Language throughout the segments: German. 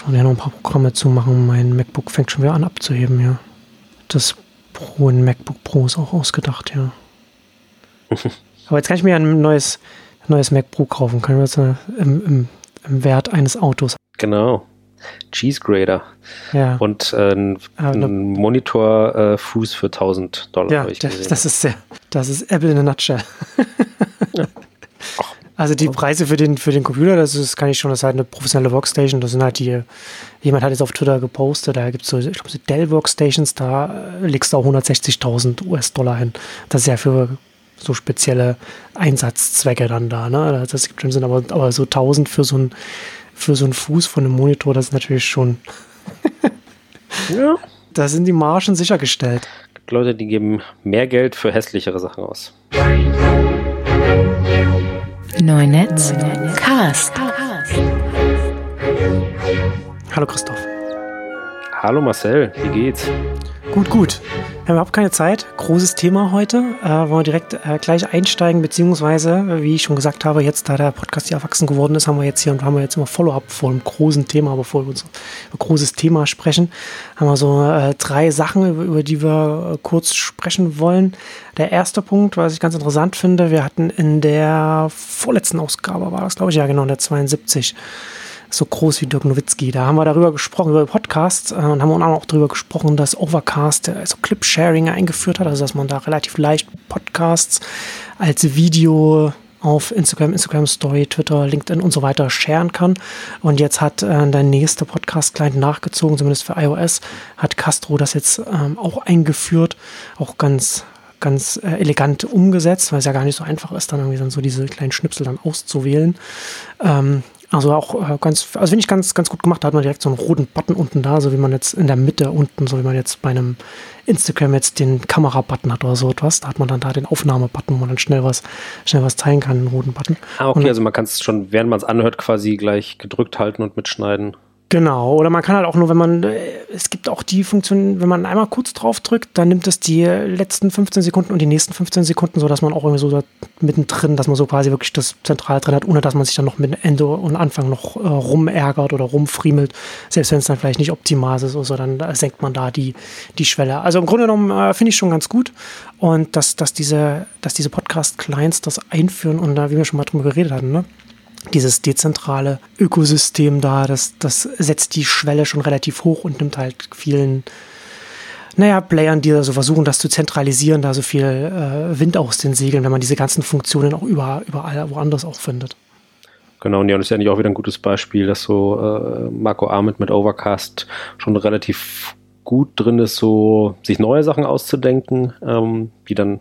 Ich muss ja noch ein paar Programme zumachen. Mein MacBook fängt schon wieder an abzuheben, ja. Das Pro in MacBook Pro ist auch ausgedacht, ja. Aber jetzt kann ich mir ein neues, neues MacBook kaufen. Kann ich mir jetzt im, im, im Wert eines Autos. Genau. Cheese Grader. Ja. Und äh, ein, ein Monitorfuß äh, für 1000 Dollar. Ja, das, das, ist sehr, das ist Apple in a nutshell. ja. Also die Preise für den, für den Computer, das ist, kann ich schon, das ist halt eine professionelle Workstation. Das sind halt die, jemand hat jetzt auf Twitter gepostet, da gibt es so, ich glaube, so Dell-Workstations, da äh, legst du auch 160.000 US-Dollar hin. Das ist ja für so spezielle Einsatzzwecke dann da, ne? Das gibt schon Sinn, aber, aber so 1000 für so ein, für so einen Fuß von einem Monitor, das ist natürlich schon. ja. Da sind die Margen sichergestellt. Leute, die geben mehr Geld für hässlichere Sachen aus. Neunetz Cast. Hallo Christoph. Hallo Marcel, wie geht's? Gut, gut. Wir haben überhaupt keine Zeit. Großes Thema heute. Äh, wollen wir direkt äh, gleich einsteigen, beziehungsweise, wie ich schon gesagt habe, jetzt, da der Podcast hier erwachsen geworden ist, haben wir jetzt hier und haben wir jetzt immer Follow-up vor einem großen Thema, bevor wir uns über großes Thema sprechen, haben wir so äh, drei Sachen, über, über die wir äh, kurz sprechen wollen. Der erste Punkt, was ich ganz interessant finde, wir hatten in der vorletzten Ausgabe, war das glaube ich, ja genau, in der 72, so groß wie Dirk Nowitzki. Da haben wir darüber gesprochen, über Podcasts äh, und haben auch darüber gesprochen, dass Overcast äh, so Clip-Sharing eingeführt hat, also dass man da relativ leicht Podcasts als Video auf Instagram, Instagram Story, Twitter, LinkedIn und so weiter sharen kann. Und jetzt hat äh, der nächste Podcast-Client nachgezogen, zumindest für iOS, hat Castro das jetzt ähm, auch eingeführt, auch ganz ganz äh, elegant umgesetzt, weil es ja gar nicht so einfach ist, dann irgendwie dann so diese kleinen Schnipsel dann auszuwählen. Ähm, also auch äh, ganz, also finde ich ganz, ganz gut gemacht. Da hat man direkt so einen roten Button unten da, so wie man jetzt in der Mitte unten, so wie man jetzt bei einem Instagram jetzt den Kamera-Button hat oder so etwas. Da hat man dann da den Aufnahme-Button, wo man dann schnell was, schnell was teilen kann, einen roten Button. Ah, okay, und, also man kann es schon, während man es anhört, quasi gleich gedrückt halten und mitschneiden. Genau, oder man kann halt auch nur, wenn man, äh, es gibt auch die Funktion, wenn man einmal kurz drauf drückt, dann nimmt es die letzten 15 Sekunden und die nächsten 15 Sekunden, so dass man auch irgendwie so da mittendrin, dass man so quasi wirklich das Zentral drin hat, ohne dass man sich dann noch mit Ende und Anfang noch äh, rumärgert oder rumfriemelt. Selbst wenn es dann vielleicht nicht optimal ist oder so, dann äh, senkt man da die, die Schwelle. Also im Grunde genommen äh, finde ich schon ganz gut. Und dass, dass diese, dass diese Podcast-Clients das einführen und da, wie wir schon mal drüber geredet hatten, ne? Dieses dezentrale Ökosystem da, das, das setzt die Schwelle schon relativ hoch und nimmt halt vielen, naja, Playern, die da so versuchen, das zu zentralisieren, da so viel äh, Wind aus den Segeln, wenn man diese ganzen Funktionen auch überall, überall woanders auch findet. Genau, und ja, und das ist ja nicht auch wieder ein gutes Beispiel, dass so äh, Marco Arment mit Overcast schon relativ gut drin ist, so sich neue Sachen auszudenken, ähm, die dann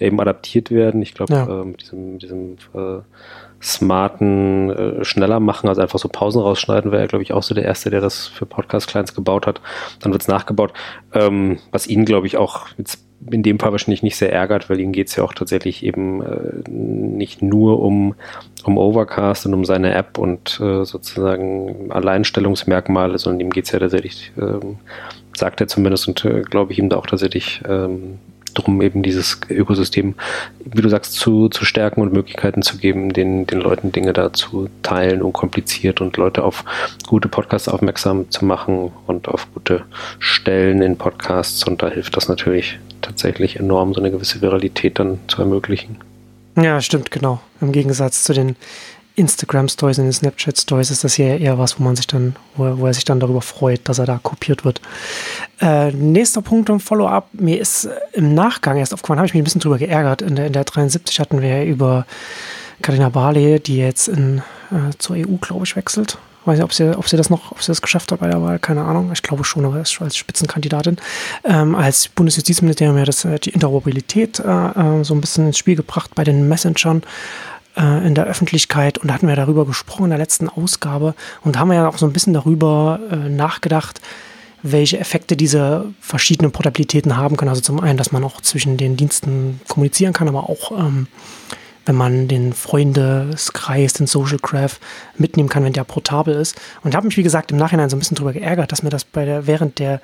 eben adaptiert werden. Ich glaube, ja. äh, mit diesem, diesem äh, smarten äh, schneller machen, also einfach so Pausen rausschneiden, wäre er, glaube ich, auch so der Erste, der das für Podcast-Clients gebaut hat. Dann wird es nachgebaut, ähm, was ihn, glaube ich, auch jetzt in dem Fall wahrscheinlich nicht sehr ärgert, weil ihm geht es ja auch tatsächlich eben äh, nicht nur um, um Overcast und um seine App und äh, sozusagen Alleinstellungsmerkmale, sondern ihm geht es ja tatsächlich, ähm, sagt er zumindest und äh, glaube ich ihm da auch tatsächlich drum, eben dieses Ökosystem, wie du sagst, zu, zu stärken und Möglichkeiten zu geben, den, den Leuten Dinge da zu teilen, unkompliziert und Leute auf gute Podcasts aufmerksam zu machen und auf gute Stellen in Podcasts. Und da hilft das natürlich tatsächlich enorm, so eine gewisse Viralität dann zu ermöglichen. Ja, stimmt, genau. Im Gegensatz zu den Instagram Stories und den Snapchat Stories ist das hier eher was, wo man sich dann, wo er, wo er sich dann darüber freut, dass er da kopiert wird. Äh, nächster Punkt im Follow-up. Mir ist äh, im Nachgang erst aufgefallen, habe ich mich ein bisschen drüber geärgert. In der, in der 73 hatten wir über Katharina Barley, die jetzt in, äh, zur EU, glaube ich, wechselt. Weiß nicht, ob sie, ob sie das noch, ob sie das geschafft hat bei der Wahl, keine Ahnung. Ich glaube schon, aber als Spitzenkandidatin. Ähm, als Bundesjustizministerium ja das, äh, die Interoperabilität äh, äh, so ein bisschen ins Spiel gebracht bei den Messengern äh, in der Öffentlichkeit und da hatten wir darüber gesprochen in der letzten Ausgabe und haben ja auch so ein bisschen darüber äh, nachgedacht, welche Effekte diese verschiedenen Portabilitäten haben können. Also zum einen, dass man auch zwischen den Diensten kommunizieren kann, aber auch ähm, wenn man den Freundeskreis, den Social Graph mitnehmen kann, wenn der portabel ist. Und ich habe mich, wie gesagt, im Nachhinein so ein bisschen darüber geärgert, dass mir das bei der, während der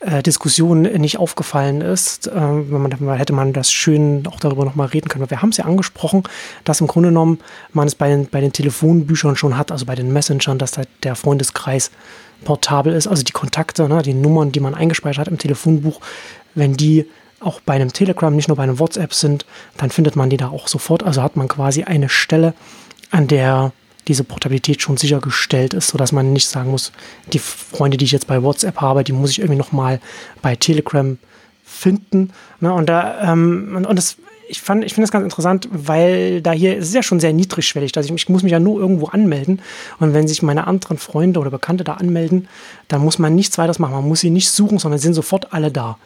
äh, Diskussion nicht aufgefallen ist. Äh, wenn man, hätte man das schön auch darüber nochmal reden können. Wir haben es ja angesprochen, dass im Grunde genommen man es bei den, bei den Telefonbüchern schon hat, also bei den Messengern, dass da der Freundeskreis portabel ist, also die Kontakte, ne, die Nummern, die man eingespeichert hat im Telefonbuch, wenn die auch bei einem Telegram, nicht nur bei einem WhatsApp sind, dann findet man die da auch sofort. Also hat man quasi eine Stelle, an der diese Portabilität schon sichergestellt ist, sodass man nicht sagen muss, die Freunde, die ich jetzt bei WhatsApp habe, die muss ich irgendwie nochmal bei Telegram finden. Ne? Und da, ähm, und, und das ich, ich finde das ganz interessant, weil da hier, es ist ja schon sehr niedrigschwellig. Also ich, ich, muss mich ja nur irgendwo anmelden. Und wenn sich meine anderen Freunde oder Bekannte da anmelden, dann muss man nichts weiteres machen. Man muss sie nicht suchen, sondern sind sofort alle da.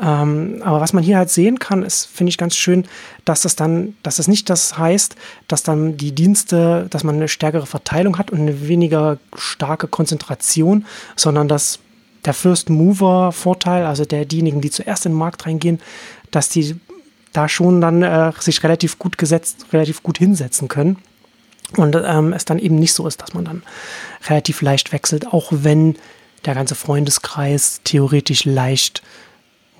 Ähm, aber was man hier halt sehen kann, ist, finde ich ganz schön, dass das dann, dass das nicht das heißt, dass dann die Dienste, dass man eine stärkere Verteilung hat und eine weniger starke Konzentration, sondern dass der First Mover Vorteil, also der diejenigen, die zuerst in den Markt reingehen, dass die da schon dann äh, sich relativ gut gesetzt, relativ gut hinsetzen können. Und ähm, es dann eben nicht so ist, dass man dann relativ leicht wechselt, auch wenn der ganze Freundeskreis theoretisch leicht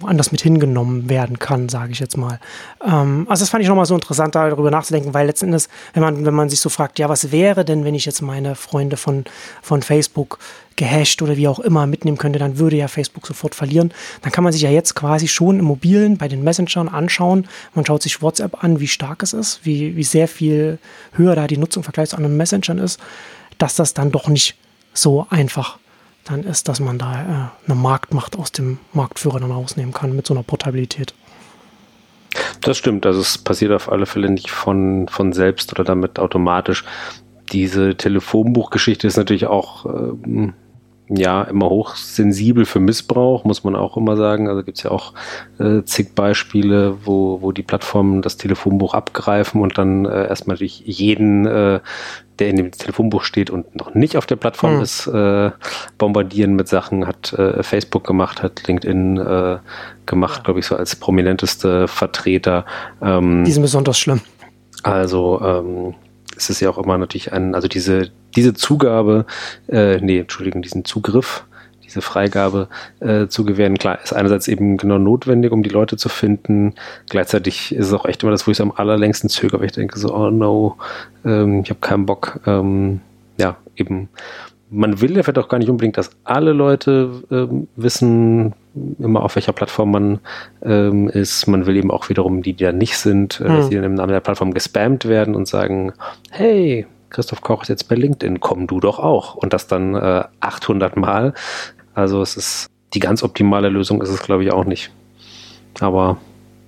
woanders mit hingenommen werden kann, sage ich jetzt mal. Ähm, also das fand ich nochmal so interessant, darüber nachzudenken, weil letzten Endes, wenn man, wenn man sich so fragt, ja, was wäre denn, wenn ich jetzt meine Freunde von, von Facebook gehasht oder wie auch immer mitnehmen könnte, dann würde ja Facebook sofort verlieren. Dann kann man sich ja jetzt quasi schon im Mobilen bei den Messengern anschauen. Man schaut sich WhatsApp an, wie stark es ist, wie, wie sehr viel höher da die Nutzung im Vergleich zu anderen Messengern ist, dass das dann doch nicht so einfach dann ist, dass man da äh, eine Marktmacht aus dem Marktführer dann rausnehmen kann mit so einer Portabilität. Das stimmt, also es passiert auf alle Fälle nicht von, von selbst oder damit automatisch. Diese Telefonbuchgeschichte ist natürlich auch ähm, ja immer hochsensibel für Missbrauch, muss man auch immer sagen. Also gibt es ja auch äh, zig Beispiele, wo, wo die Plattformen das Telefonbuch abgreifen und dann äh, erstmal durch jeden, äh, der in dem Telefonbuch steht und noch nicht auf der Plattform mhm. ist, äh, bombardieren mit Sachen, hat äh, Facebook gemacht, hat LinkedIn äh, gemacht, ja. glaube ich, so als prominenteste Vertreter. Ähm, die sind besonders schlimm. Also ähm, es ist ja auch immer natürlich ein, also diese, diese Zugabe, äh, nee, Entschuldigung, diesen Zugriff, diese Freigabe äh, zu gewähren, klar, ist einerseits eben genau notwendig, um die Leute zu finden. Gleichzeitig ist es auch echt immer das, wo ich es am allerlängsten zögere, weil ich denke so, oh no, ähm, ich habe keinen Bock, ähm, ja, eben man will ja vielleicht auch gar nicht unbedingt, dass alle Leute ähm, wissen, immer auf welcher Plattform man ähm, ist. Man will eben auch wiederum die, die da nicht sind, äh, dass hm. die dann im Namen der Plattform gespammt werden und sagen, hey, Christoph Koch ist jetzt bei LinkedIn, komm du doch auch. Und das dann äh, 800 Mal. Also es ist die ganz optimale Lösung ist es, glaube ich, auch nicht. Aber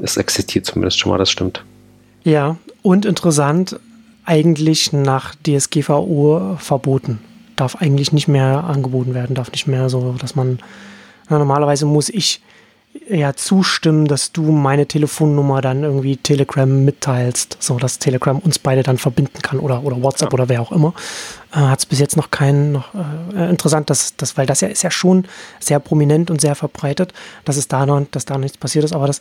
es existiert zumindest schon mal, das stimmt. Ja, und interessant, eigentlich nach DSGVO verboten darf eigentlich nicht mehr angeboten werden, darf nicht mehr so, dass man, na, normalerweise muss ich ja zustimmen, dass du meine Telefonnummer dann irgendwie Telegram mitteilst, so dass Telegram uns beide dann verbinden kann oder, oder WhatsApp ja. oder wer auch immer. Äh, Hat es bis jetzt noch keinen, noch äh, interessant, dass, dass, weil das ja ist ja schon sehr prominent und sehr verbreitet, dass es da noch, dass da nichts passiert ist, aber das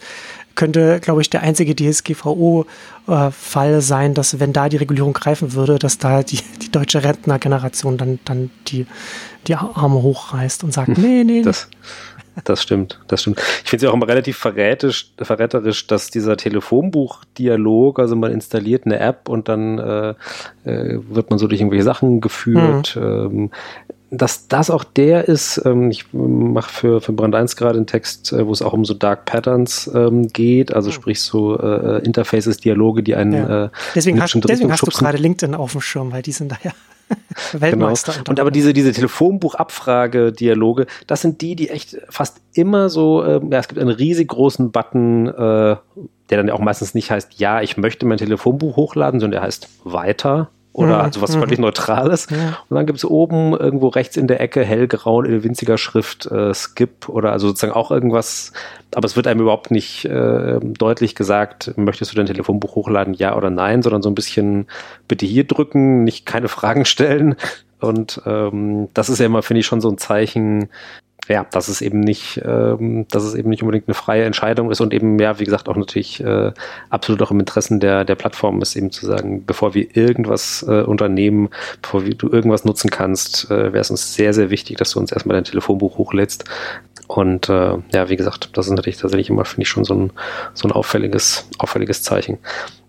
könnte, glaube ich, der einzige DSGVO-Fall äh, sein, dass wenn da die Regulierung greifen würde, dass da die, die deutsche Rentnergeneration dann, dann die, die Arme hochreißt und sagt, hm, nee, nee, das, das stimmt, das stimmt. Ich finde es ja auch immer relativ verrätisch, verräterisch, dass dieser Telefonbuch-Dialog, also man installiert eine App und dann äh, äh, wird man so durch irgendwelche Sachen geführt. Mhm. Ähm, dass das auch der ist, ähm, ich mache für, für Brand 1 gerade einen Text, äh, wo es auch um so Dark Patterns ähm, geht, also mhm. sprich so äh, Interfaces, Dialoge, die einen ja. äh, deswegen, hast, deswegen hast du gerade LinkedIn auf dem Schirm, weil die sind da ja Weltmeister. Genau. Und aber diese, diese Telefonbuch-Abfrage-Dialoge, das sind die, die echt fast immer so, äh, ja, es gibt einen riesig großen Button, äh, der dann auch meistens nicht heißt, ja, ich möchte mein Telefonbuch hochladen, sondern der heißt weiter oder mhm. also was völlig. Neutrales. Ja. Und dann gibt es oben irgendwo rechts in der Ecke hellgrau in winziger Schrift äh, Skip oder also sozusagen auch irgendwas, aber es wird einem überhaupt nicht äh, deutlich gesagt, möchtest du dein Telefonbuch hochladen, ja oder nein, sondern so ein bisschen bitte hier drücken, nicht keine Fragen stellen. Und ähm, das ist ja immer, finde ich, schon so ein Zeichen, ja, dass es eben nicht, ähm, dass es eben nicht unbedingt eine freie Entscheidung ist und eben, ja, wie gesagt, auch natürlich äh, absolut auch im Interessen der, der Plattform ist, eben zu sagen, bevor wir irgendwas äh, unternehmen, bevor du irgendwas nutzen kannst, äh, wäre es uns sehr, sehr wichtig, dass du uns erstmal dein Telefonbuch hochlädst. Und äh, ja, wie gesagt, das ist natürlich tatsächlich immer, finde ich, schon so ein, so ein auffälliges, auffälliges Zeichen.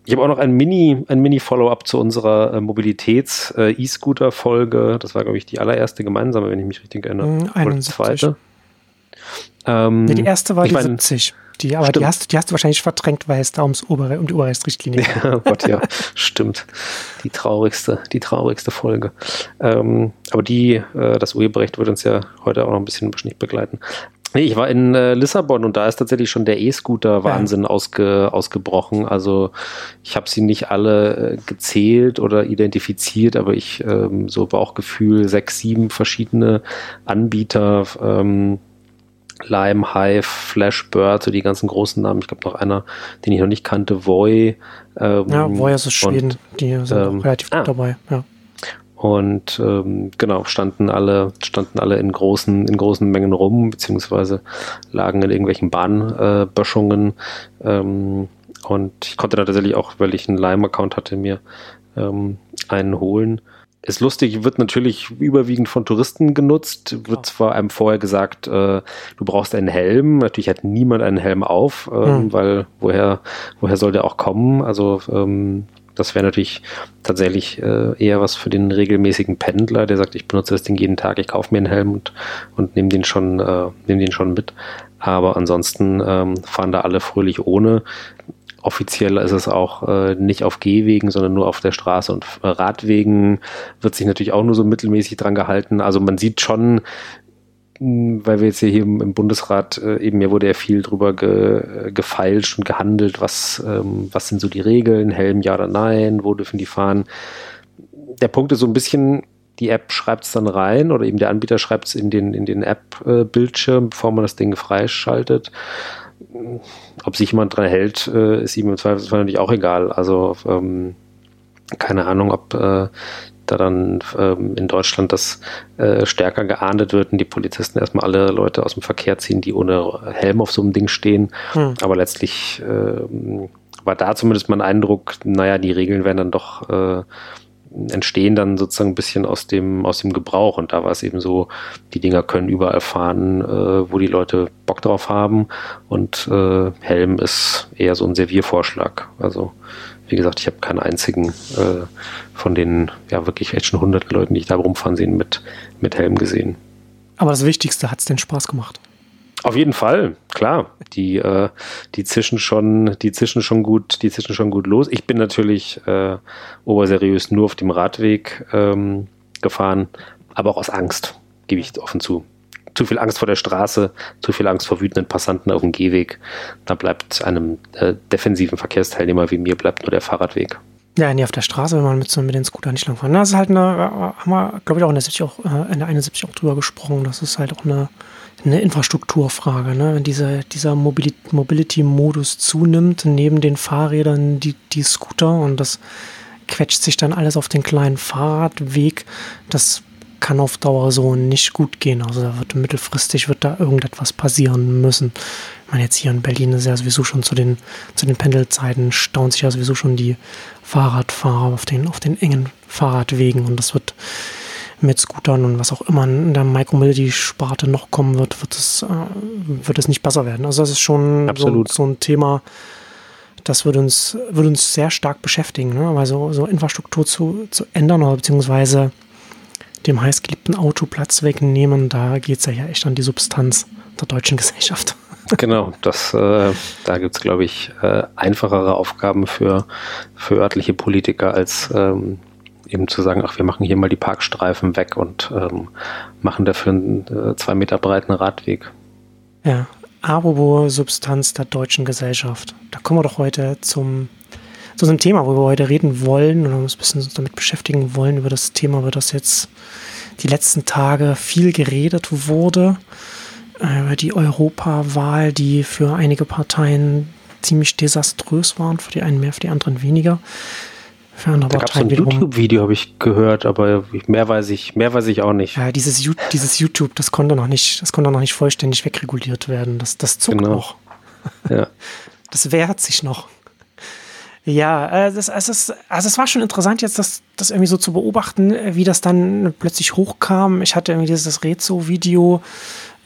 Ich habe auch noch ein Mini, ein Mini-Follow-up zu unserer äh, Mobilitäts-E-Scooter-Folge. das war, glaube ich, die allererste gemeinsame, wenn ich mich richtig erinnere. 71. Oder die zweite. Ähm, nee, die erste war die mein, 70. Die, aber die hast, die hast du wahrscheinlich verdrängt, weil es da ums Ober um die Oberrechtsrichtlinie geht. Ja, Gott, ja, stimmt. Die traurigste, die traurigste Folge. Ähm, aber die, äh, das Urheberrecht wird uns ja heute auch noch ein bisschen nicht begleiten. Nee, ich war in äh, Lissabon und da ist tatsächlich schon der E-Scooter-Wahnsinn ja. ausge, ausgebrochen. Also ich habe sie nicht alle äh, gezählt oder identifiziert, aber ich ähm, so Bauchgefühl, sechs, sieben verschiedene Anbieter, ähm, Lime, Hive, Flashbird, so die ganzen großen Namen. Ich glaube noch einer, den ich noch nicht kannte, Voy. Ähm, ja, Voy ist aus Schweden, die sind ähm, relativ gut ah, dabei, ja. Und ähm, genau, standen alle, standen alle in großen, in großen Mengen rum, beziehungsweise lagen in irgendwelchen Bahnböschungen. Äh, ähm, und ich konnte da tatsächlich auch, weil ich einen Lime-Account hatte, mir ähm, einen holen. Ist lustig, wird natürlich überwiegend von Touristen genutzt. Wird zwar einem vorher gesagt, äh, du brauchst einen Helm. Natürlich hat niemand einen Helm auf, ähm, hm. weil woher, woher soll der auch kommen? Also ähm, das wäre natürlich tatsächlich äh, eher was für den regelmäßigen Pendler, der sagt, ich benutze das Ding jeden Tag, ich kaufe mir einen Helm und, und nehme den schon, äh, nehme den schon mit. Aber ansonsten ähm, fahren da alle fröhlich ohne. Offiziell ist es auch äh, nicht auf Gehwegen, sondern nur auf der Straße und Radwegen wird sich natürlich auch nur so mittelmäßig dran gehalten. Also man sieht schon, weil wir jetzt hier im, Bundesrat äh, eben, ja wurde ja viel drüber ge, gefeilscht und gehandelt, was, ähm, was sind so die Regeln, Helm ja oder nein, wo dürfen die fahren. Der Punkt ist so ein bisschen, die App schreibt es dann rein oder eben der Anbieter schreibt es in den, in den App-Bildschirm, bevor man das Ding freischaltet. Ob sich jemand dran hält, äh, ist ihm im Zweifelsfall natürlich auch egal. Also ähm, keine Ahnung, ob äh, da dann ähm, in Deutschland das äh, stärker geahndet wird und die Polizisten erstmal alle Leute aus dem Verkehr ziehen, die ohne Helm auf so einem Ding stehen. Hm. Aber letztlich äh, war da zumindest mein Eindruck, naja, die Regeln werden dann doch äh, entstehen dann sozusagen ein bisschen aus dem, aus dem Gebrauch. Und da war es eben so, die Dinger können überall fahren, äh, wo die Leute Bock drauf haben. Und äh, Helm ist eher so ein Serviervorschlag. Also wie gesagt, ich habe keinen einzigen äh, von den ja wirklich echt schon hunderten Leuten, die ich da rumfahren sehen, mit, mit Helm gesehen. Aber das Wichtigste, hat es denn Spaß gemacht? Auf jeden Fall, klar. Die, äh, die zischen schon, die zischen schon gut, die zischen schon gut los. Ich bin natürlich äh, oberseriös nur auf dem Radweg ähm, gefahren, aber auch aus Angst, gebe ich offen zu zu viel Angst vor der Straße, zu viel Angst vor wütenden Passanten auf dem Gehweg. Da bleibt einem äh, defensiven Verkehrsteilnehmer wie mir bleibt nur der Fahrradweg. Ja, nee, auf der Straße, wenn man mit, so, mit den Scooter nicht lang fahren. Das ist halt eine, äh, haben wir, glaube ich, auch in der, 70 auch, äh, in der 71 auch drüber gesprochen. Das ist halt auch eine, eine Infrastrukturfrage. Ne? Wenn diese, dieser Mobility-Modus zunimmt, neben den Fahrrädern die, die Scooter und das quetscht sich dann alles auf den kleinen Fahrradweg. Das kann auf Dauer so nicht gut gehen. Also da wird mittelfristig wird da irgendetwas passieren müssen. Ich meine, jetzt hier in Berlin ist ja sowieso schon zu den, zu den Pendelzeiten staunt sich ja sowieso schon die Fahrradfahrer auf den, auf den engen Fahrradwegen und das wird mit Scootern und was auch immer in der Micromobility-Sparte noch kommen wird, wird es, äh, wird es nicht besser werden. Also das ist schon so, so, ein Thema, das würde uns, würde uns sehr stark beschäftigen, ne? weil so, so Infrastruktur zu, zu ändern oder beziehungsweise dem heißgeliebten Auto Platz wegnehmen, da geht es ja echt an die Substanz der deutschen Gesellschaft. Genau, das, äh, da gibt es, glaube ich, äh, einfachere Aufgaben für, für örtliche Politiker, als ähm, eben zu sagen, ach, wir machen hier mal die Parkstreifen weg und ähm, machen dafür einen äh, zwei Meter breiten Radweg. Ja, apropos Substanz der deutschen Gesellschaft. Da kommen wir doch heute zum zu einem Thema, wo wir heute reden wollen oder uns ein bisschen damit beschäftigen wollen, über das Thema, über das jetzt die letzten Tage viel geredet wurde. Äh, über die Europawahl, die für einige Parteien ziemlich desaströs waren, für die einen mehr, für die anderen weniger. Für andere da Parteien ein YouTube-Video, habe ich gehört, aber mehr weiß ich, mehr weiß ich auch nicht. Ja, dieses, dieses YouTube, das konnte noch nicht, das konnte noch nicht vollständig wegreguliert werden. Das, das zuckt genau. noch. Ja. Das wehrt sich noch. Ja, äh, das, also, es, also es war schon interessant jetzt, das, das irgendwie so zu beobachten, äh, wie das dann plötzlich hochkam. Ich hatte irgendwie dieses Rezo-Video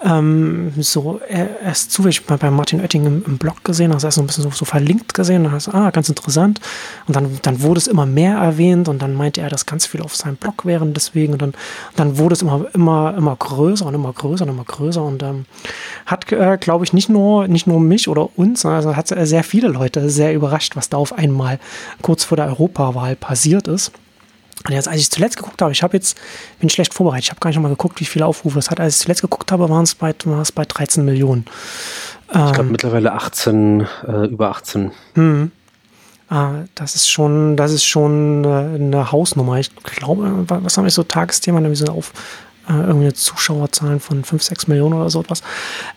ähm, so er, erst zufällig bei, bei Martin Oetting im, im Blog gesehen, also erst so ein bisschen so, so verlinkt gesehen, dann hast ah, ganz interessant. Und dann, dann wurde es immer mehr erwähnt und dann meinte er, dass ganz viel auf seinem Blog wären deswegen und dann, dann wurde es immer, immer, immer größer und immer größer und immer größer und ähm, hat, äh, glaube ich, nicht nur, nicht nur mich oder uns, also hat sehr viele Leute sehr überrascht, was da auf einmal kurz vor der Europawahl passiert ist. Und jetzt, als ich zuletzt geguckt habe, ich habe jetzt, bin schlecht vorbereitet, ich habe gar nicht mal geguckt, wie viele Aufrufe es hat. Als ich zuletzt geguckt habe, waren es bei, war es bei 13 Millionen. Ich glaube ähm, mittlerweile 18, äh, über 18. Hm. Ah, das ist schon, das ist schon äh, eine Hausnummer. Ich glaube, was haben wir so Tagesthema, nämlich so auf äh, irgendwie Zuschauerzahlen von 5, 6 Millionen oder so etwas.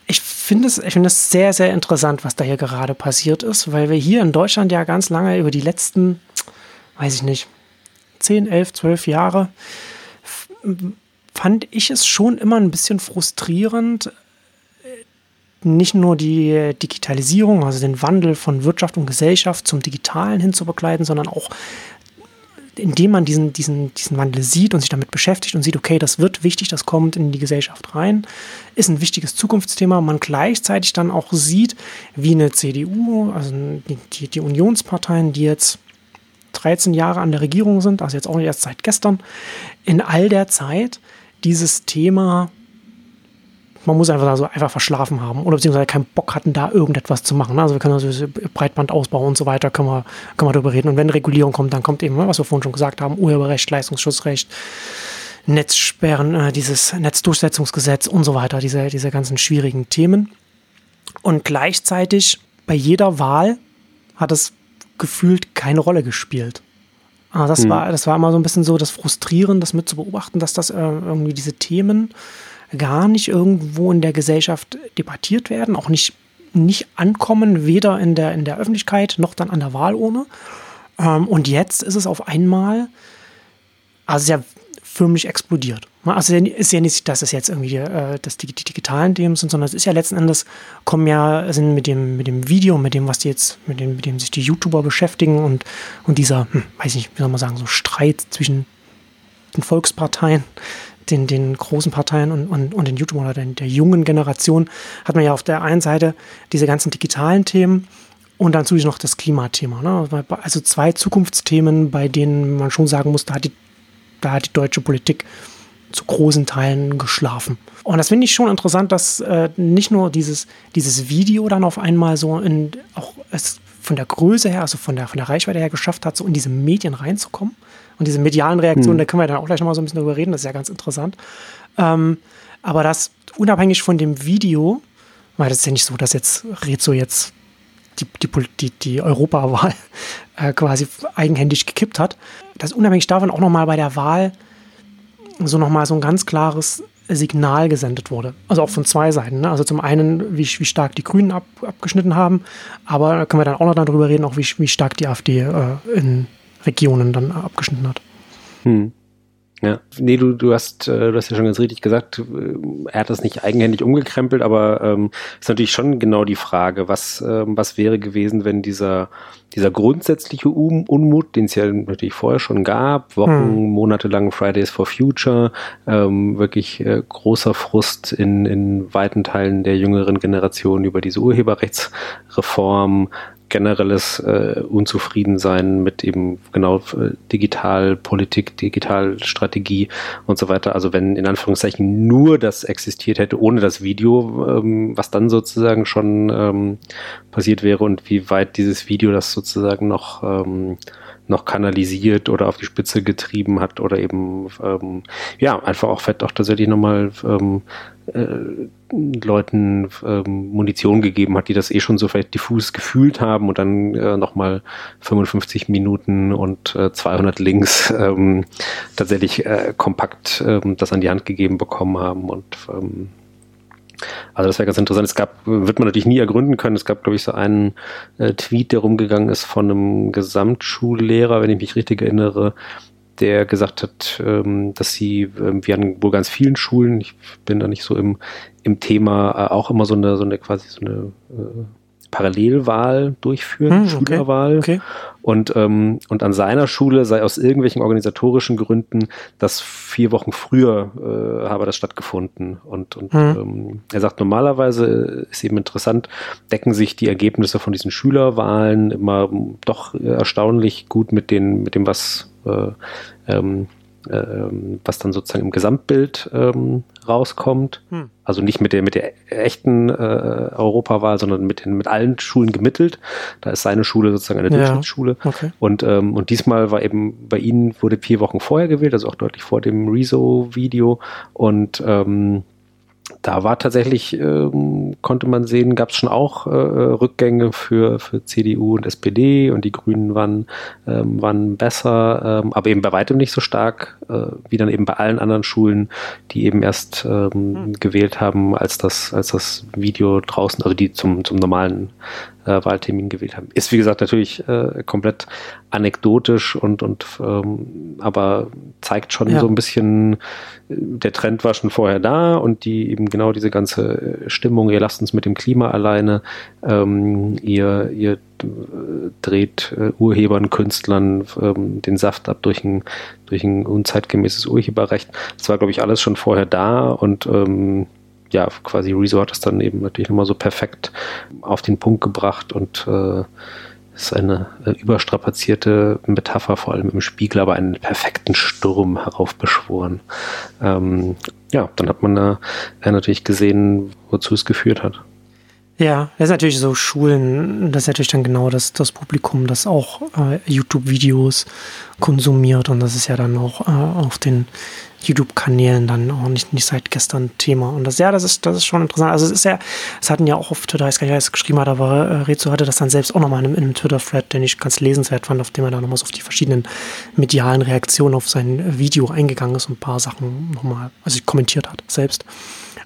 Ich finde es, ich finde es sehr, sehr interessant, was da hier gerade passiert ist, weil wir hier in Deutschland ja ganz lange über die letzten, weiß ich nicht, 10, 11, 12 Jahre, fand ich es schon immer ein bisschen frustrierend, nicht nur die Digitalisierung, also den Wandel von Wirtschaft und Gesellschaft zum Digitalen hin zu begleiten, sondern auch indem man diesen, diesen, diesen Wandel sieht und sich damit beschäftigt und sieht, okay, das wird wichtig, das kommt in die Gesellschaft rein, ist ein wichtiges Zukunftsthema. Man gleichzeitig dann auch sieht, wie eine CDU, also die, die Unionsparteien, die jetzt 13 Jahre an der Regierung sind, also jetzt auch nicht erst seit gestern, in all der Zeit dieses Thema, man muss einfach so einfach verschlafen haben oder beziehungsweise keinen Bock hatten, da irgendetwas zu machen. Also wir können also Breitbandausbau und so weiter, können wir, können wir darüber reden. Und wenn Regulierung kommt, dann kommt eben, was wir vorhin schon gesagt haben, Urheberrecht, Leistungsschutzrecht, Netzsperren, äh, dieses Netzdurchsetzungsgesetz und so weiter, diese, diese ganzen schwierigen Themen. Und gleichzeitig bei jeder Wahl hat es gefühlt keine Rolle gespielt. Aber das, mhm. war, das war immer so ein bisschen so das Frustrieren, das mit zu beobachten, dass das äh, irgendwie diese Themen gar nicht irgendwo in der Gesellschaft debattiert werden, auch nicht, nicht ankommen, weder in der, in der Öffentlichkeit noch dann an der Wahlurne. Ähm, und jetzt ist es auf einmal, also ja förmlich explodiert. Also es ist ja nicht, dass es jetzt irgendwie äh, dass die, die, digitalen Themen sind, sondern es ist ja letzten Endes, kommen ja, sind mit dem, mit dem Video, mit dem, was die jetzt, mit dem, mit dem sich die YouTuber beschäftigen und, und dieser, hm, weiß nicht, wie soll man sagen, so Streit zwischen den Volksparteien, den, den großen Parteien und, und, und den YouTubern oder der, der jungen Generation, hat man ja auf der einen Seite diese ganzen digitalen Themen und dann natürlich noch das Klimathema. Ne? Also zwei Zukunftsthemen, bei denen man schon sagen muss, da hat die, da hat die deutsche Politik zu großen Teilen geschlafen. Und das finde ich schon interessant, dass äh, nicht nur dieses, dieses Video dann auf einmal so in, auch es von der Größe her, also von der, von der Reichweite her geschafft hat, so in diese Medien reinzukommen. Und diese medialen Reaktionen, hm. da können wir dann auch gleich nochmal so ein bisschen drüber reden, das ist ja ganz interessant. Ähm, aber das unabhängig von dem Video, weil das ist ja nicht so, dass jetzt Rezo jetzt die, die, die, Europawahl äh, quasi eigenhändig gekippt hat, dass unabhängig davon auch nochmal bei der Wahl so nochmal so ein ganz klares Signal gesendet wurde. Also auch von zwei Seiten. Ne? Also zum einen, wie, wie stark die Grünen ab, abgeschnitten haben, aber da können wir dann auch noch darüber reden, auch wie, wie stark die AfD äh, in Regionen dann abgeschnitten hat. Hm. Ja, nee, du, du hast, äh, du hast ja schon ganz richtig gesagt, äh, er hat das nicht eigenhändig umgekrempelt, aber ähm, ist natürlich schon genau die Frage, was, ähm, was wäre gewesen, wenn dieser, dieser grundsätzliche Unmut, den es ja natürlich vorher schon gab, Wochen, hm. Monate lang Fridays for Future, ähm, wirklich äh, großer Frust in, in weiten Teilen der jüngeren Generation über diese Urheberrechtsreform, generelles äh, Unzufriedensein mit eben genau äh, Digitalpolitik, Digitalstrategie und so weiter. Also wenn in Anführungszeichen nur das existiert hätte, ohne das Video, ähm, was dann sozusagen schon ähm, passiert wäre und wie weit dieses Video das sozusagen noch ähm, noch kanalisiert oder auf die Spitze getrieben hat oder eben ähm, ja einfach auch fett auch tatsächlich nochmal ähm, äh, Leuten ähm, Munition gegeben hat, die das eh schon so vielleicht diffus gefühlt haben und dann äh, nochmal 55 Minuten und äh, 200 Links ähm, tatsächlich äh, kompakt ähm, das an die Hand gegeben bekommen haben und ähm, also das wäre ganz interessant. Es gab, wird man natürlich nie ergründen können. Es gab, glaube ich, so einen äh, Tweet, der rumgegangen ist von einem Gesamtschullehrer, wenn ich mich richtig erinnere, der gesagt hat, ähm, dass sie, ähm, wir an wohl ganz vielen Schulen, ich bin da nicht so im, im Thema, äh, auch immer so eine, so eine quasi so eine äh, Parallelwahl durchführen, hm, okay, Schülerwahl. Okay. Und, ähm, und an seiner Schule sei aus irgendwelchen organisatorischen Gründen das vier Wochen früher äh, habe das stattgefunden. Und, und hm. ähm, er sagt, normalerweise ist eben interessant, decken sich die Ergebnisse von diesen Schülerwahlen immer doch erstaunlich gut mit, den, mit dem, was ähm, ähm, was dann sozusagen im Gesamtbild ähm, rauskommt. Hm. Also nicht mit der, mit der echten äh, Europawahl, sondern mit, den, mit allen Schulen gemittelt. Da ist seine Schule sozusagen eine ja. Durchschnittsschule. Okay. Und, ähm, und diesmal war eben bei ihnen wurde vier Wochen vorher gewählt, also auch deutlich vor dem Rezo-Video. Und ähm, da war tatsächlich, ähm, konnte man sehen, gab es schon auch äh, Rückgänge für, für CDU und SPD und die Grünen waren, ähm, waren besser, ähm, aber eben bei weitem nicht so stark äh, wie dann eben bei allen anderen Schulen, die eben erst ähm, mhm. gewählt haben, als das, als das Video draußen, also die zum, zum normalen äh, Wahltermin gewählt haben. Ist wie gesagt natürlich äh, komplett anekdotisch und, und ähm, aber zeigt schon ja. so ein bisschen, der Trend war schon vorher da und die eben genau diese ganze Stimmung, ihr lasst uns mit dem Klima alleine, ähm, ihr, ihr dreht äh, Urhebern, Künstlern ähm, den Saft ab durch ein, durch ein unzeitgemäßes Urheberrecht. Das war, glaube ich, alles schon vorher da und ähm, ja, quasi Resort ist dann eben natürlich nochmal so perfekt auf den Punkt gebracht und äh, ist eine äh, überstrapazierte Metapher, vor allem im Spiegel, aber einen perfekten Sturm heraufbeschworen. Ähm, ja, dann hat man da äh, natürlich gesehen, wozu es geführt hat. Ja, das ist natürlich so Schulen, das ist natürlich dann genau das, das Publikum, das auch äh, YouTube-Videos konsumiert und das ist ja dann auch äh, auf den YouTube-Kanälen dann auch nicht, nicht seit gestern Thema. Und das, ja, das ist, das ist schon interessant. Also es ist ja, es hatten ja auch auf Twitter, ich weiß gar nicht, wer es geschrieben hat, aber äh, Rezo hatte das dann selbst auch nochmal in, in einem Twitter-Thread, den ich ganz lesenswert fand, auf dem er dann nochmal so auf die verschiedenen medialen Reaktionen auf sein Video eingegangen ist und ein paar Sachen nochmal, also kommentiert hat selbst.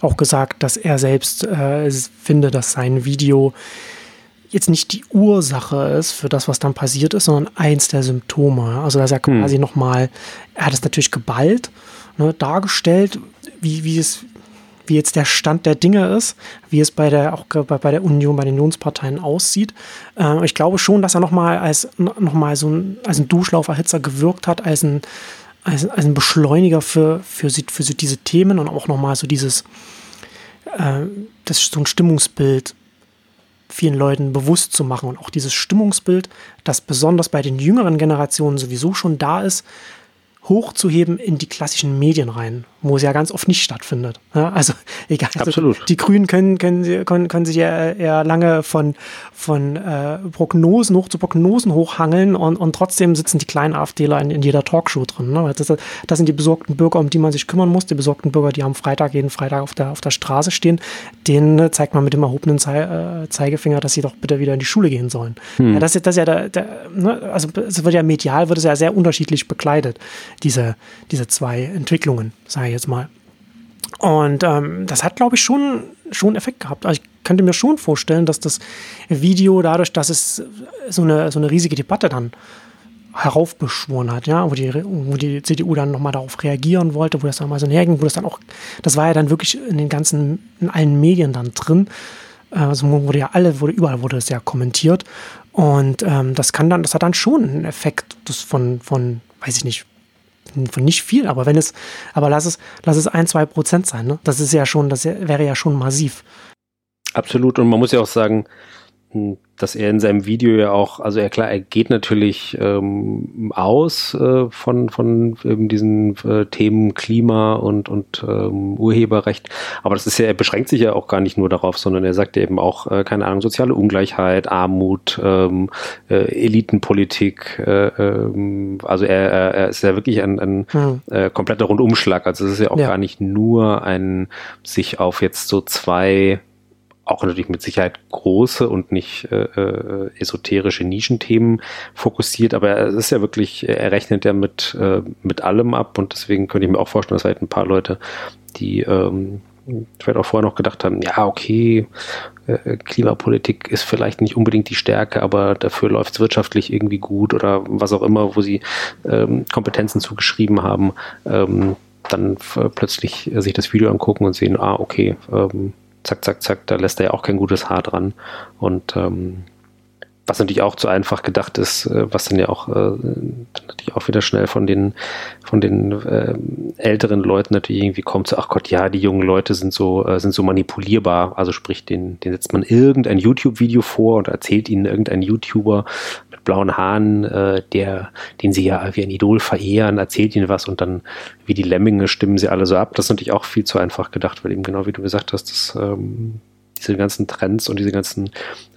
Auch gesagt, dass er selbst äh, finde, dass sein Video jetzt nicht die Ursache ist für das, was dann passiert ist, sondern eins der Symptome. Also dass er hm. quasi nochmal, er hat es natürlich geballt, ne, dargestellt, wie, wie es wie jetzt der Stand der Dinge ist, wie es bei der auch bei, bei der Union, bei den Unionsparteien aussieht. Äh, ich glaube schon, dass er nochmal als noch mal so ein, als ein Duschlauferhitzer gewirkt hat, als ein, als, als ein Beschleuniger für, für, für, für diese Themen und auch nochmal so dieses äh, das so ein Stimmungsbild vielen Leuten bewusst zu machen. Und auch dieses Stimmungsbild, das besonders bei den jüngeren Generationen sowieso schon da ist, hochzuheben in die klassischen Medien rein, wo es ja ganz oft nicht stattfindet. Ja, also egal. Also Absolut. die Grünen können, können, können, können sich ja eher lange von, von äh, Prognosen hoch zu Prognosen hochhangeln und, und trotzdem sitzen die kleinen AfDler in, in jeder Talkshow drin. Ne? Das, das sind die besorgten Bürger, um die man sich kümmern muss, die besorgten Bürger, die am Freitag, jeden Freitag auf der, auf der Straße stehen. Denen zeigt man mit dem erhobenen Zei äh, Zeigefinger, dass sie doch bitte wieder in die Schule gehen sollen. Hm. Ja, das, das ist ja der, der ne? also es wird ja medial, wird es ja sehr unterschiedlich bekleidet diese, diese zwei Entwicklungen, sage ich jetzt mal. Und ähm, das hat, glaube ich, schon, schon Effekt gehabt. Also ich könnte mir schon vorstellen, dass das Video dadurch, dass es so eine, so eine riesige Debatte dann heraufbeschworen hat, ja, wo die, wo die CDU dann nochmal darauf reagieren wollte, wo das dann mal so herging, wo das dann auch, das war ja dann wirklich in den ganzen, in allen Medien dann drin. Also wurde ja alle, wurde, überall wurde es ja kommentiert. Und ähm, das kann dann, das hat dann schon einen Effekt das von, von, weiß ich nicht, von nicht viel, aber wenn es, aber lass es, lass es ein, zwei Prozent sein, ne? Das ist ja schon, das wäre ja schon massiv. Absolut. Und man muss ja auch sagen, dass er in seinem Video ja auch, also er klar, er geht natürlich ähm, aus äh, von, von ähm, diesen äh, Themen Klima und, und ähm, Urheberrecht, aber das ist ja, er beschränkt sich ja auch gar nicht nur darauf, sondern er sagt ja eben auch, äh, keine Ahnung, soziale Ungleichheit, Armut, ähm, äh, Elitenpolitik, äh, ähm, also er, er ist ja wirklich ein, ein mhm. äh, kompletter Rundumschlag, also es ist ja auch ja. gar nicht nur ein sich auf jetzt so zwei auch natürlich mit Sicherheit große und nicht äh, äh, esoterische Nischenthemen fokussiert, aber es ist ja wirklich, er rechnet ja mit, äh, mit allem ab. Und deswegen könnte ich mir auch vorstellen, dass halt ein paar Leute, die ähm, vielleicht auch vorher noch gedacht haben, ja, okay, äh, Klimapolitik ist vielleicht nicht unbedingt die Stärke, aber dafür läuft es wirtschaftlich irgendwie gut oder was auch immer, wo sie ähm, Kompetenzen zugeschrieben haben, ähm, dann plötzlich sich das Video angucken und sehen, ah, okay, ähm, zack, zack, zack, da lässt er ja auch kein gutes Haar dran. Und ähm, was natürlich auch zu einfach gedacht ist, äh, was dann ja auch äh, natürlich auch wieder schnell von den von den äh, älteren Leuten natürlich irgendwie kommt so ach Gott ja die jungen Leute sind so äh, sind so manipulierbar. Also sprich den den setzt man irgendein YouTube Video vor und erzählt ihnen irgendein YouTuber mit blauen Haaren äh, der den sie ja wie ein Idol verehren erzählt ihnen was und dann wie die Lemminge stimmen sie alle so ab. Das ist natürlich auch viel zu einfach gedacht weil eben genau wie du gesagt hast das ähm, diese ganzen Trends und diese ganzen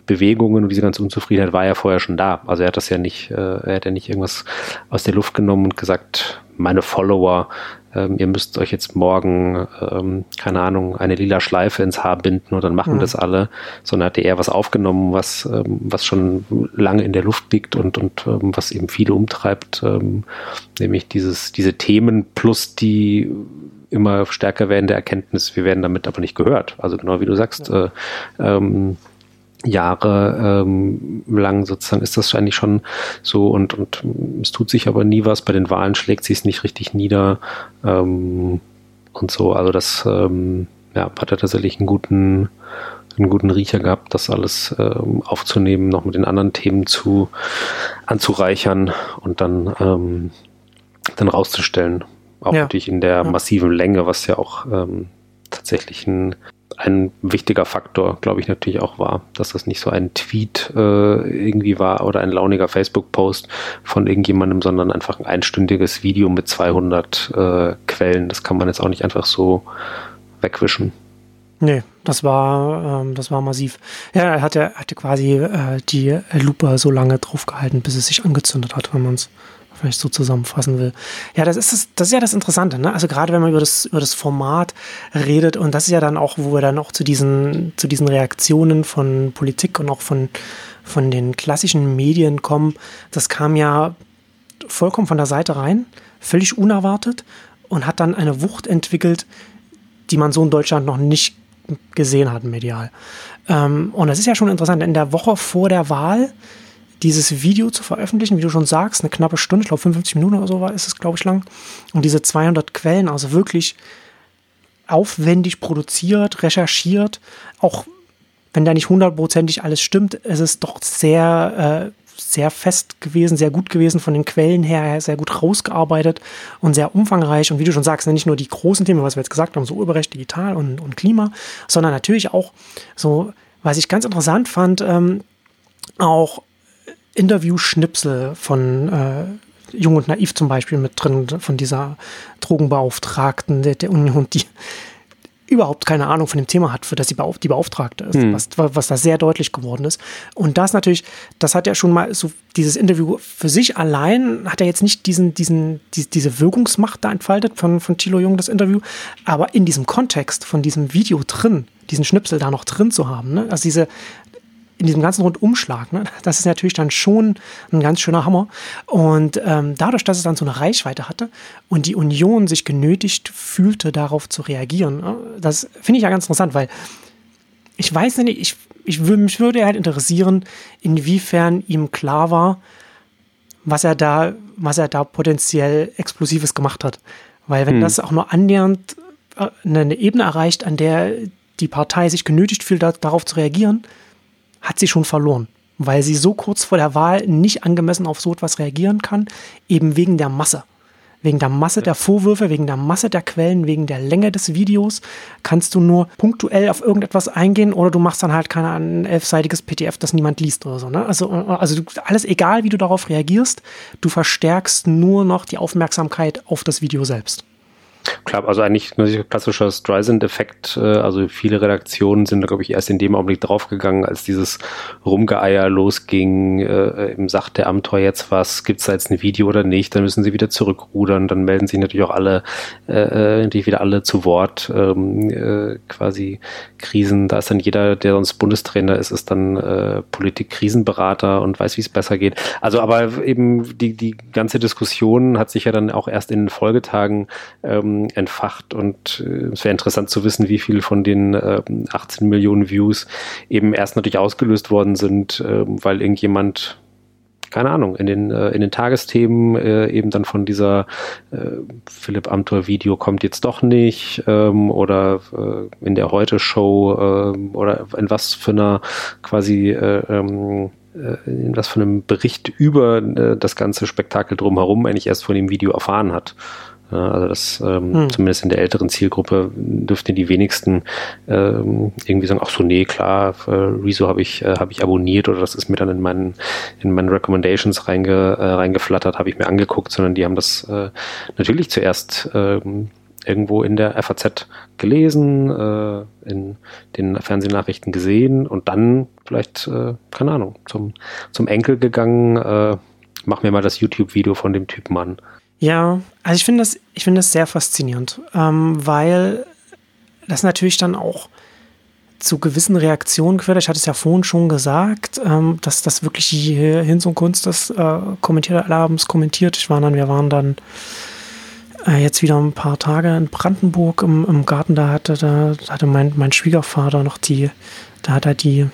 Bewegungen und diese ganze Unzufriedenheit war ja vorher schon da. Also er hat das ja nicht, äh, er hat ja nicht irgendwas aus der Luft genommen und gesagt, meine Follower, ähm, ihr müsst euch jetzt morgen, ähm, keine Ahnung, eine lila Schleife ins Haar binden und dann machen mhm. das alle, sondern hat er eher was aufgenommen, was, ähm, was schon lange in der Luft liegt und, und ähm, was eben viele umtreibt, ähm, nämlich dieses, diese Themen plus die immer stärker werdende Erkenntnis, wir werden damit aber nicht gehört. Also genau wie du sagst, ja. äh, ähm, Jahre ähm, lang sozusagen ist das eigentlich schon so und, und es tut sich aber nie was. Bei den Wahlen schlägt sich es nicht richtig nieder ähm, und so. Also das ähm, ja, hat er tatsächlich einen guten, einen guten Riecher gehabt, das alles ähm, aufzunehmen, noch mit den anderen Themen zu anzureichern und dann, ähm, dann rauszustellen. Auch ja. natürlich in der massiven Länge, was ja auch ähm, tatsächlich ein ein wichtiger Faktor, glaube ich, natürlich auch war, dass das nicht so ein Tweet äh, irgendwie war oder ein launiger Facebook-Post von irgendjemandem, sondern einfach ein einstündiges Video mit 200 äh, Quellen. Das kann man jetzt auch nicht einfach so wegwischen. Nee, das war, ähm, das war massiv. Ja, er hatte, hatte quasi äh, die Lupe so lange drauf gehalten, bis es sich angezündet hat, wenn man es vielleicht so zusammenfassen will. Ja, das ist, das, das ist ja das Interessante, ne? Also gerade wenn man über das, über das Format redet und das ist ja dann auch, wo wir dann auch zu diesen, zu diesen Reaktionen von Politik und auch von, von den klassischen Medien kommen. Das kam ja vollkommen von der Seite rein, völlig unerwartet und hat dann eine Wucht entwickelt, die man so in Deutschland noch nicht gesehen hat medial. Ähm, und das ist ja schon interessant. In der Woche vor der Wahl dieses Video zu veröffentlichen, wie du schon sagst, eine knappe Stunde, ich glaube 55 Minuten oder so war, ist es, glaube ich, lang. Und diese 200 Quellen, also wirklich aufwendig produziert, recherchiert, auch wenn da nicht hundertprozentig alles stimmt, es ist doch sehr, äh, sehr fest gewesen, sehr gut gewesen von den Quellen her, sehr gut rausgearbeitet und sehr umfangreich. Und wie du schon sagst, nicht nur die großen Themen, was wir jetzt gesagt haben, so Urheberrecht, Digital und, und Klima, sondern natürlich auch so, was ich ganz interessant fand, ähm, auch Interview-Schnipsel von äh, Jung und Naiv zum Beispiel mit drin, von dieser Drogenbeauftragten der, der Union, die überhaupt keine Ahnung von dem Thema hat, für das sie beauf die Beauftragte ist, hm. was, was da sehr deutlich geworden ist. Und das natürlich, das hat ja schon mal so, dieses Interview für sich allein hat ja jetzt nicht diesen, diesen, die, diese Wirkungsmacht da entfaltet von, von Thilo Jung, das Interview, aber in diesem Kontext von diesem Video drin, diesen Schnipsel da noch drin zu haben, ne? also diese, in diesem ganzen Rundumschlag, ne, das ist natürlich dann schon ein ganz schöner Hammer. Und ähm, dadurch, dass es dann so eine Reichweite hatte und die Union sich genötigt fühlte, darauf zu reagieren, ne, das finde ich ja ganz interessant, weil ich weiß nicht, ich, ich mich würde halt interessieren, inwiefern ihm klar war, was er da, was er da potenziell Explosives gemacht hat. Weil wenn hm. das auch nur annähernd äh, eine Ebene erreicht, an der die Partei sich genötigt fühlt, darauf zu reagieren, hat sie schon verloren, weil sie so kurz vor der Wahl nicht angemessen auf so etwas reagieren kann, eben wegen der Masse. Wegen der Masse der Vorwürfe, wegen der Masse der Quellen, wegen der Länge des Videos kannst du nur punktuell auf irgendetwas eingehen oder du machst dann halt keine ein elfseitiges PDF, das niemand liest oder so. Ne? Also, also alles egal, wie du darauf reagierst, du verstärkst nur noch die Aufmerksamkeit auf das Video selbst. Klar, also eigentlich ein klassischer Streisand-Effekt. Äh, also viele Redaktionen sind, glaube ich, erst in dem Augenblick draufgegangen, als dieses Rumgeeier losging. Äh, Im der Amtor jetzt was, gibt es da jetzt ein Video oder nicht? Dann müssen sie wieder zurückrudern. Dann melden sich natürlich auch alle, äh, natürlich wieder alle zu Wort. Ähm, äh, quasi Krisen, da ist dann jeder, der sonst Bundestrainer ist, ist dann äh, Politik-Krisenberater und weiß, wie es besser geht. Also aber eben die, die ganze Diskussion hat sich ja dann auch erst in den Folgetagen ähm, ähm, entfacht und äh, es wäre interessant zu wissen, wie viel von den äh, 18 Millionen Views eben erst natürlich ausgelöst worden sind, äh, weil irgendjemand keine Ahnung, in den, äh, in den Tagesthemen äh, eben dann von dieser äh, Philipp Amthor-Video kommt jetzt doch nicht ähm, oder äh, in der Heute-Show äh, oder in was für einer quasi äh, ähm, äh, in was von einem Bericht über äh, das ganze Spektakel drumherum eigentlich erst von dem Video erfahren hat. Also das ähm, hm. zumindest in der älteren Zielgruppe dürften die wenigsten ähm, irgendwie sagen, ach so, nee, klar, äh, Rezo habe ich, äh, hab ich abonniert oder das ist mir dann in meinen, in meinen Recommendations reinge, äh, reingeflattert, habe ich mir angeguckt, sondern die haben das äh, natürlich zuerst ähm, irgendwo in der FAZ gelesen, äh, in den Fernsehnachrichten gesehen und dann vielleicht, äh, keine Ahnung, zum, zum Enkel gegangen, äh, mach mir mal das YouTube-Video von dem Typen an. Ja, also ich finde das, ich das sehr faszinierend, ähm, weil das natürlich dann auch zu gewissen Reaktionen geführt. Ich hatte es ja vorhin schon gesagt, ähm, dass das wirklich Hinz und Kunst das äh, kommentiert, es kommentiert. Ich war dann, wir waren dann äh, jetzt wieder ein paar Tage in Brandenburg im, im Garten. Da hatte, da hatte mein, mein Schwiegervater noch die, da hat er die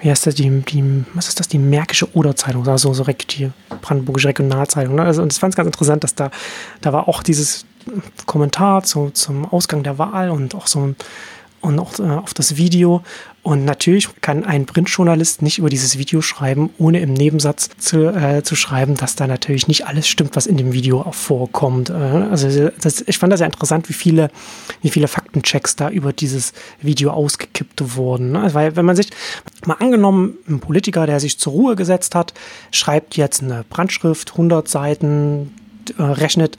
wie heißt das, die, die, was ist das, die Märkische Oder-Zeitung, also so die Brandenburgische Regionalzeitung. Ne? Also, und ich fand es ganz interessant, dass da, da war auch dieses Kommentar zu, zum Ausgang der Wahl und auch so ein und auch äh, auf das Video. Und natürlich kann ein Printjournalist nicht über dieses Video schreiben, ohne im Nebensatz zu, äh, zu schreiben, dass da natürlich nicht alles stimmt, was in dem Video auch vorkommt. Äh, also das, ich fand das sehr interessant, wie viele, wie viele Faktenchecks da über dieses Video ausgekippt wurden. Ne? Weil wenn man sich mal angenommen, ein Politiker, der sich zur Ruhe gesetzt hat, schreibt jetzt eine Brandschrift, 100 Seiten, äh, rechnet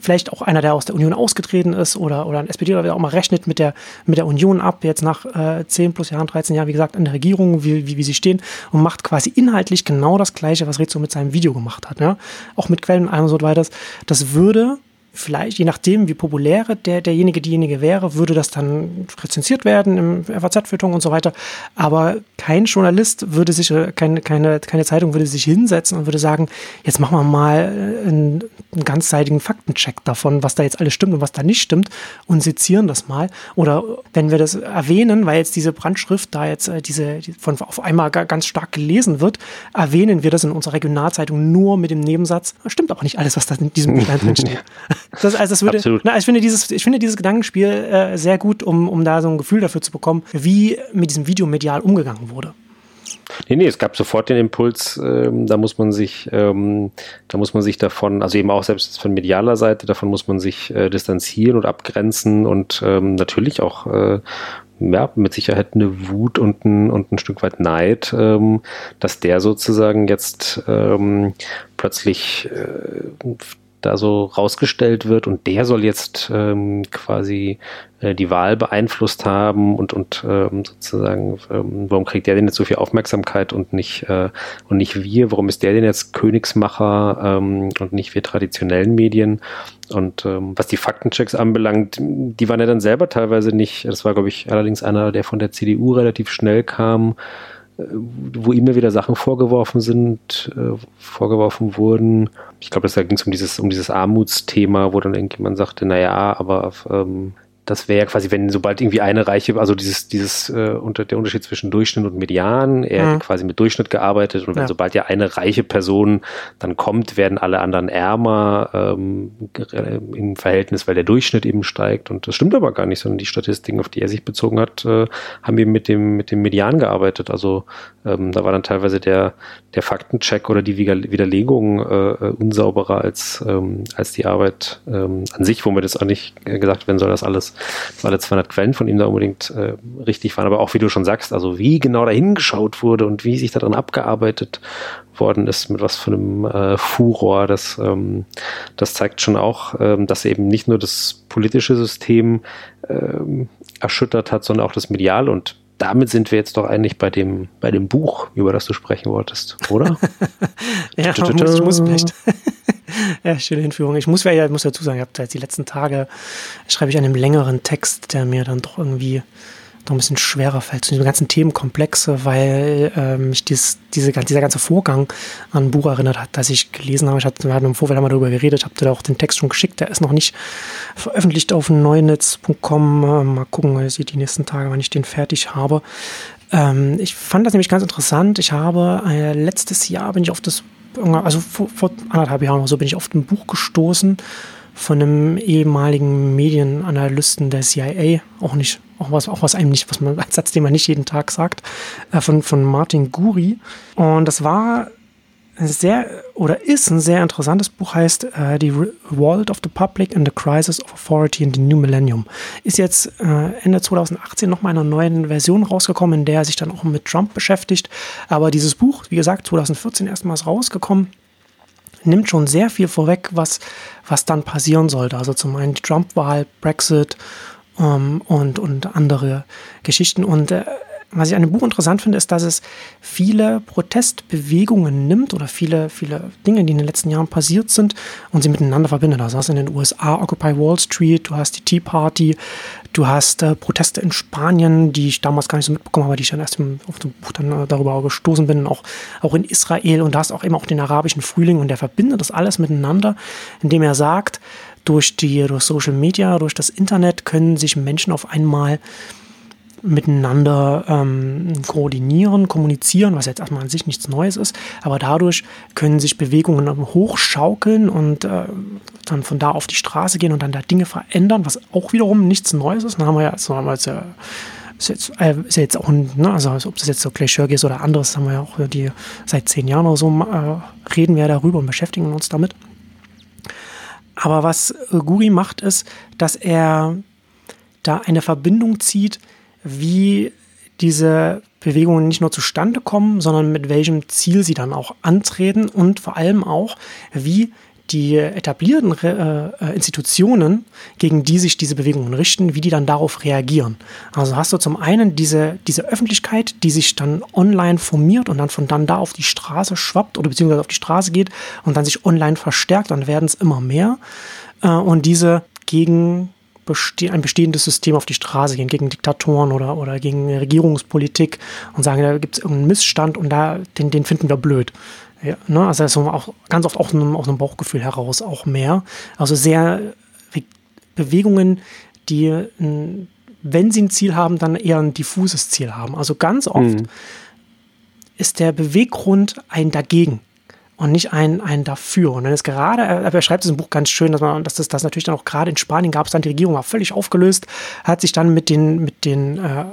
vielleicht auch einer, der aus der Union ausgetreten ist oder, oder ein SPD oder wer auch mal rechnet mit der, mit der Union ab, jetzt nach äh, 10 plus Jahren, 13 Jahren, wie gesagt, in der Regierung, wie, wie, wie sie stehen und macht quasi inhaltlich genau das Gleiche, was Rezo mit seinem Video gemacht hat. Ja? Auch mit Quellen und allem so weiter. Das würde vielleicht, je nachdem, wie populär der, derjenige, diejenige wäre, würde das dann rezensiert werden im FAZ-Feuilleton und so weiter. Aber kein Journalist würde sich, äh, keine, keine, keine Zeitung würde sich hinsetzen und würde sagen, jetzt machen wir mal einen, einen ganzseitigen Faktencheck davon, was da jetzt alles stimmt und was da nicht stimmt und sezieren das mal. Oder wenn wir das erwähnen, weil jetzt diese Brandschrift da jetzt äh, diese, die von auf einmal ganz stark gelesen wird, erwähnen wir das in unserer Regionalzeitung nur mit dem Nebensatz. Stimmt aber nicht alles, was da in diesem Büchlein drin steht. Das, also das würde, na, ich, finde dieses, ich finde dieses Gedankenspiel äh, sehr gut, um, um da so ein Gefühl dafür zu bekommen, wie mit diesem Video medial umgegangen wurde. Nee, nee, es gab sofort den Impuls, ähm, da muss man sich, ähm, da muss man sich davon, also eben auch selbst von medialer Seite, davon muss man sich äh, distanzieren und abgrenzen und ähm, natürlich auch äh, ja, mit Sicherheit eine Wut und ein, und ein Stück weit Neid, ähm, dass der sozusagen jetzt ähm, plötzlich äh, da so rausgestellt wird und der soll jetzt ähm, quasi äh, die Wahl beeinflusst haben und, und ähm, sozusagen, ähm, warum kriegt der denn jetzt so viel Aufmerksamkeit und nicht, äh, und nicht wir? Warum ist der denn jetzt Königsmacher ähm, und nicht wir traditionellen Medien? Und ähm, was die Faktenchecks anbelangt, die waren ja dann selber teilweise nicht, das war, glaube ich, allerdings einer, der von der CDU relativ schnell kam, wo ihm wieder Sachen vorgeworfen sind, äh, vorgeworfen wurden. Ich glaube, da ging es um dieses, um dieses Armutsthema, wo dann irgendjemand sagte, naja, aber ähm, das wäre ja quasi, wenn sobald irgendwie eine reiche, also dieses, dieses äh, unter der Unterschied zwischen Durchschnitt und Median, er mhm. hat quasi mit Durchschnitt gearbeitet und wenn ja. sobald ja eine reiche Person dann kommt, werden alle anderen ärmer ähm, im Verhältnis, weil der Durchschnitt eben steigt. Und das stimmt aber gar nicht, sondern die Statistiken, auf die er sich bezogen hat, äh, haben eben mit dem, mit dem Median gearbeitet. Also ähm, da war dann teilweise der, der Faktencheck oder die Widerlegung äh, äh, unsauberer als, ähm, als die Arbeit ähm, an sich, wo mir das auch nicht gesagt werden soll, dass alles dass alle 200 Quellen von ihm da unbedingt äh, richtig waren, aber auch wie du schon sagst, also wie genau da hingeschaut wurde und wie sich daran abgearbeitet worden ist, mit was für einem äh, Furor, das, ähm, das zeigt schon auch, ähm, dass eben nicht nur das politische System ähm, erschüttert hat, sondern auch das Medial und damit sind wir jetzt doch eigentlich bei dem, bei dem Buch, über das du sprechen wolltest, oder? ja, ich muss vielleicht. ja, schöne Hinführung. Ich muss, ja, muss dazu sagen, ich habe jetzt die letzten Tage, schreibe ich einen längeren Text, der mir dann doch irgendwie noch ein bisschen schwerer fällt zu diesem ganzen Themenkomplexe, weil äh, mich dies, diese, dieser ganze Vorgang an ein Buch erinnert hat, das ich gelesen habe. Ich hatte, wir hatten im Vorfeld einmal darüber geredet, habe da auch den Text schon geschickt. Der ist noch nicht veröffentlicht auf neunetz.com. Äh, mal gucken, ich die nächsten Tage, wann ich den fertig habe. Ähm, ich fand das nämlich ganz interessant. Ich habe äh, letztes Jahr bin ich auf das, also vor, vor anderthalb Jahren oder so bin ich auf ein Buch gestoßen von einem ehemaligen Medienanalysten der CIA, auch nicht, auch was, auch was einem nicht, was man als Satz, den man nicht jeden Tag sagt, äh, von, von Martin Guri. Und das war sehr oder ist ein sehr interessantes Buch, heißt äh, The World of the Public and the Crisis of Authority in the New Millennium. Ist jetzt äh, Ende 2018 nochmal in einer neuen Version rausgekommen, in der er sich dann auch mit Trump beschäftigt. Aber dieses Buch, wie gesagt, 2014 erstmals rausgekommen, nimmt schon sehr viel vorweg, was, was dann passieren sollte. Also zum einen die Trump-Wahl, Brexit ähm, und, und andere Geschichten. Und äh, was ich an dem Buch interessant finde, ist, dass es viele Protestbewegungen nimmt oder viele, viele Dinge, die in den letzten Jahren passiert sind und sie miteinander verbindet. Also hast in den USA Occupy Wall Street, du hast die Tea Party, du hast äh, Proteste in Spanien, die ich damals gar nicht so mitbekommen habe, die ich dann erst im, auf dem Buch dann äh, darüber gestoßen bin, auch, auch in Israel und da hast auch eben auch den arabischen Frühling und der verbindet das alles miteinander, indem er sagt, durch die, durch Social Media, durch das Internet können sich Menschen auf einmal miteinander ähm, koordinieren, kommunizieren, was jetzt erstmal an sich nichts Neues ist, aber dadurch können sich Bewegungen hochschaukeln und äh, dann von da auf die Straße gehen und dann da Dinge verändern, was auch wiederum nichts Neues ist. Dann haben wir ja, so haben wir jetzt ja ist jetzt, äh, ist jetzt auch, ne, also ob das jetzt so Glacier ist oder anderes, haben wir ja auch die seit zehn Jahren oder so äh, reden wir darüber und beschäftigen uns damit. Aber was Guri macht, ist, dass er da eine Verbindung zieht wie diese Bewegungen nicht nur zustande kommen, sondern mit welchem Ziel sie dann auch antreten und vor allem auch, wie die etablierten äh, äh, Institutionen, gegen die sich diese Bewegungen richten, wie die dann darauf reagieren. Also hast du zum einen diese, diese Öffentlichkeit, die sich dann online formiert und dann von dann da auf die Straße schwappt oder beziehungsweise auf die Straße geht und dann sich online verstärkt, dann werden es immer mehr. Äh, und diese gegen beste ein bestehendes System auf die Straße gehen, gegen Diktatoren oder, oder gegen Regierungspolitik und sagen, da gibt es irgendeinen Missstand und da, den, den finden wir blöd. Ja, ne? Also das ist auch ganz oft auch aus einem, aus einem Bauchgefühl heraus auch mehr. Also sehr Bewegungen, die, wenn sie ein Ziel haben, dann eher ein diffuses Ziel haben. Also ganz oft mhm. ist der Beweggrund ein Dagegen und nicht ein, ein dafür. Und dann ist gerade, er beschreibt es im Buch ganz schön, dass man, dass das, das natürlich dann auch gerade in Spanien gab es dann, die Regierung war völlig aufgelöst, hat sich dann mit den, mit den, äh,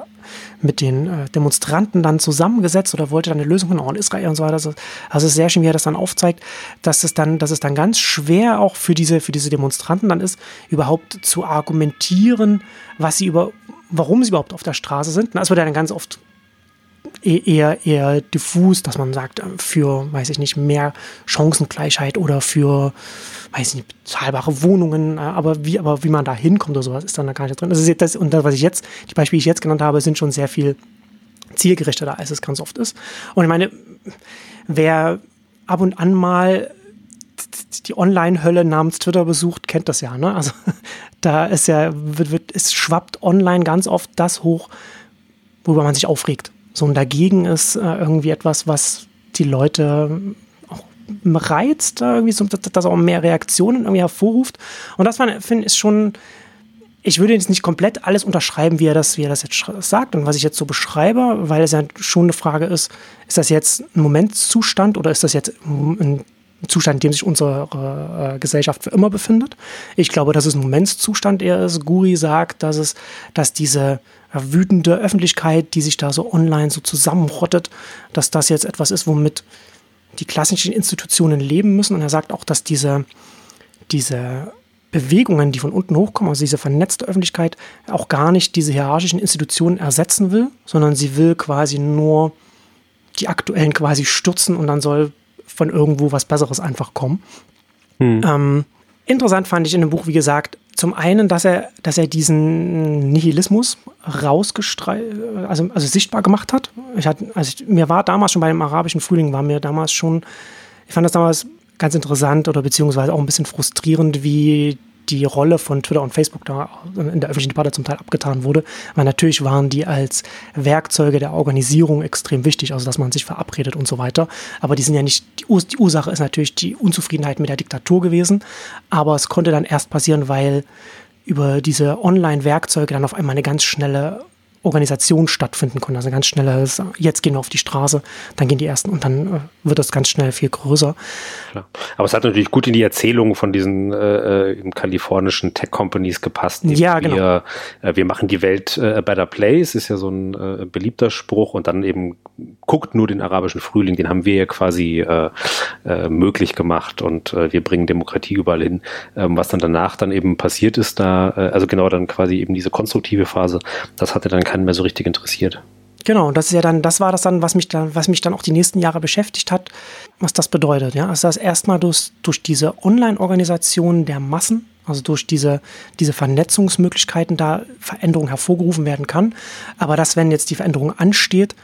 mit den äh, Demonstranten dann zusammengesetzt oder wollte dann eine Lösung finden, auch in Israel und so weiter. Also, also es ist sehr schön, wie er das dann aufzeigt, dass es dann, dass es dann ganz schwer auch für diese, für diese Demonstranten dann ist, überhaupt zu argumentieren, was sie über, warum sie überhaupt auf der Straße sind. Das wird dann ganz oft eher, eher diffus, dass man sagt, äh, für, weiß ich nicht, mehr Chancengleichheit oder für, weiß ich nicht, zahlbare Wohnungen, äh, aber wie, aber wie man da hinkommt oder sowas, ist dann da gar nicht drin. Ist das, und das, was ich jetzt, die Beispiele, die ich jetzt genannt habe, sind schon sehr viel zielgerichteter, als es ganz oft ist. Und ich meine, wer ab und an mal die Online-Hölle namens Twitter besucht, kennt das ja, ne? Also da ist ja, wird, wird, es schwappt online ganz oft das hoch, worüber man sich aufregt. So und dagegen ist äh, irgendwie etwas, was die Leute auch reizt, irgendwie so, dass, dass auch mehr Reaktionen irgendwie hervorruft. Und das finde ich schon, ich würde jetzt nicht komplett alles unterschreiben, wie er das, wie er das jetzt sagt und was ich jetzt so beschreibe, weil es ja schon eine Frage ist, ist das jetzt ein Momentzustand oder ist das jetzt ein Zustand, in dem sich unsere äh, Gesellschaft für immer befindet? Ich glaube, dass es ein Momentszustand eher ist. Guri sagt, dass es, dass diese wütende Öffentlichkeit, die sich da so online so zusammenrottet, dass das jetzt etwas ist, womit die klassischen Institutionen leben müssen. Und er sagt auch, dass diese, diese Bewegungen, die von unten hochkommen, also diese vernetzte Öffentlichkeit, auch gar nicht diese hierarchischen Institutionen ersetzen will, sondern sie will quasi nur die aktuellen quasi stürzen und dann soll von irgendwo was Besseres einfach kommen. Hm. Ähm, interessant fand ich in dem Buch, wie gesagt, zum einen, dass er, dass er diesen Nihilismus rausgestrahlt, also, also sichtbar gemacht hat. Ich hatte, also ich, mir war damals schon bei dem arabischen Frühling, war mir damals schon, ich fand das damals ganz interessant oder beziehungsweise auch ein bisschen frustrierend, wie die Rolle von Twitter und Facebook da in der öffentlichen Debatte zum Teil abgetan wurde. Weil natürlich waren die als Werkzeuge der Organisierung extrem wichtig, also dass man sich verabredet und so weiter. Aber die sind ja nicht, die, Ur die Ursache ist natürlich die Unzufriedenheit mit der Diktatur gewesen. Aber es konnte dann erst passieren, weil über diese Online-Werkzeuge dann auf einmal eine ganz schnelle Organisation stattfinden konnte. Also ganz schnell, jetzt gehen wir auf die Straße, dann gehen die ersten und dann äh, wird das ganz schnell viel größer. Klar. Aber es hat natürlich gut in die Erzählung von diesen äh, äh kalifornischen Tech-Companies gepasst. Ja, genau. Wir, äh, wir machen die Welt äh, a better place, ist ja so ein äh, beliebter Spruch und dann eben guckt nur den arabischen Frühling, den haben wir ja quasi äh, möglich gemacht und wir bringen Demokratie überall hin. Ähm, was dann danach dann eben passiert ist, da, also genau dann quasi eben diese konstruktive Phase, das hatte dann keinen mehr so richtig interessiert. Genau, das ist ja dann, das war das dann, was mich dann, was mich dann auch die nächsten Jahre beschäftigt hat, was das bedeutet. Ja, also das erstmal durch, durch diese Online-Organisation der Massen, also durch diese, diese Vernetzungsmöglichkeiten da Veränderung hervorgerufen werden kann. Aber dass, wenn jetzt die Veränderung ansteht,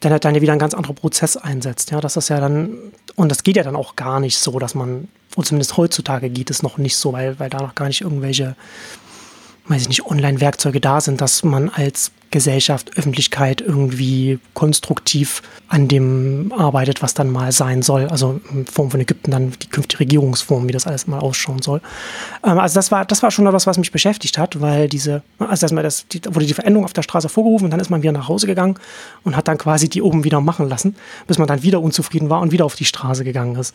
dann hat dann ja wieder ein ganz anderer Prozess einsetzt. Ja, das ist ja dann, und das geht ja dann auch gar nicht so, dass man, und zumindest heutzutage geht es noch nicht so, weil, weil da noch gar nicht irgendwelche weiß ich nicht, Online-Werkzeuge da sind, dass man als Gesellschaft, Öffentlichkeit irgendwie konstruktiv an dem arbeitet, was dann mal sein soll. Also in Form von Ägypten dann die künftige Regierungsform, wie das alles mal ausschauen soll. Ähm, also das war, das war schon etwas, was mich beschäftigt hat, weil diese, also erstmal das, die, wurde die Veränderung auf der Straße vorgerufen und dann ist man wieder nach Hause gegangen und hat dann quasi die oben wieder machen lassen, bis man dann wieder unzufrieden war und wieder auf die Straße gegangen ist.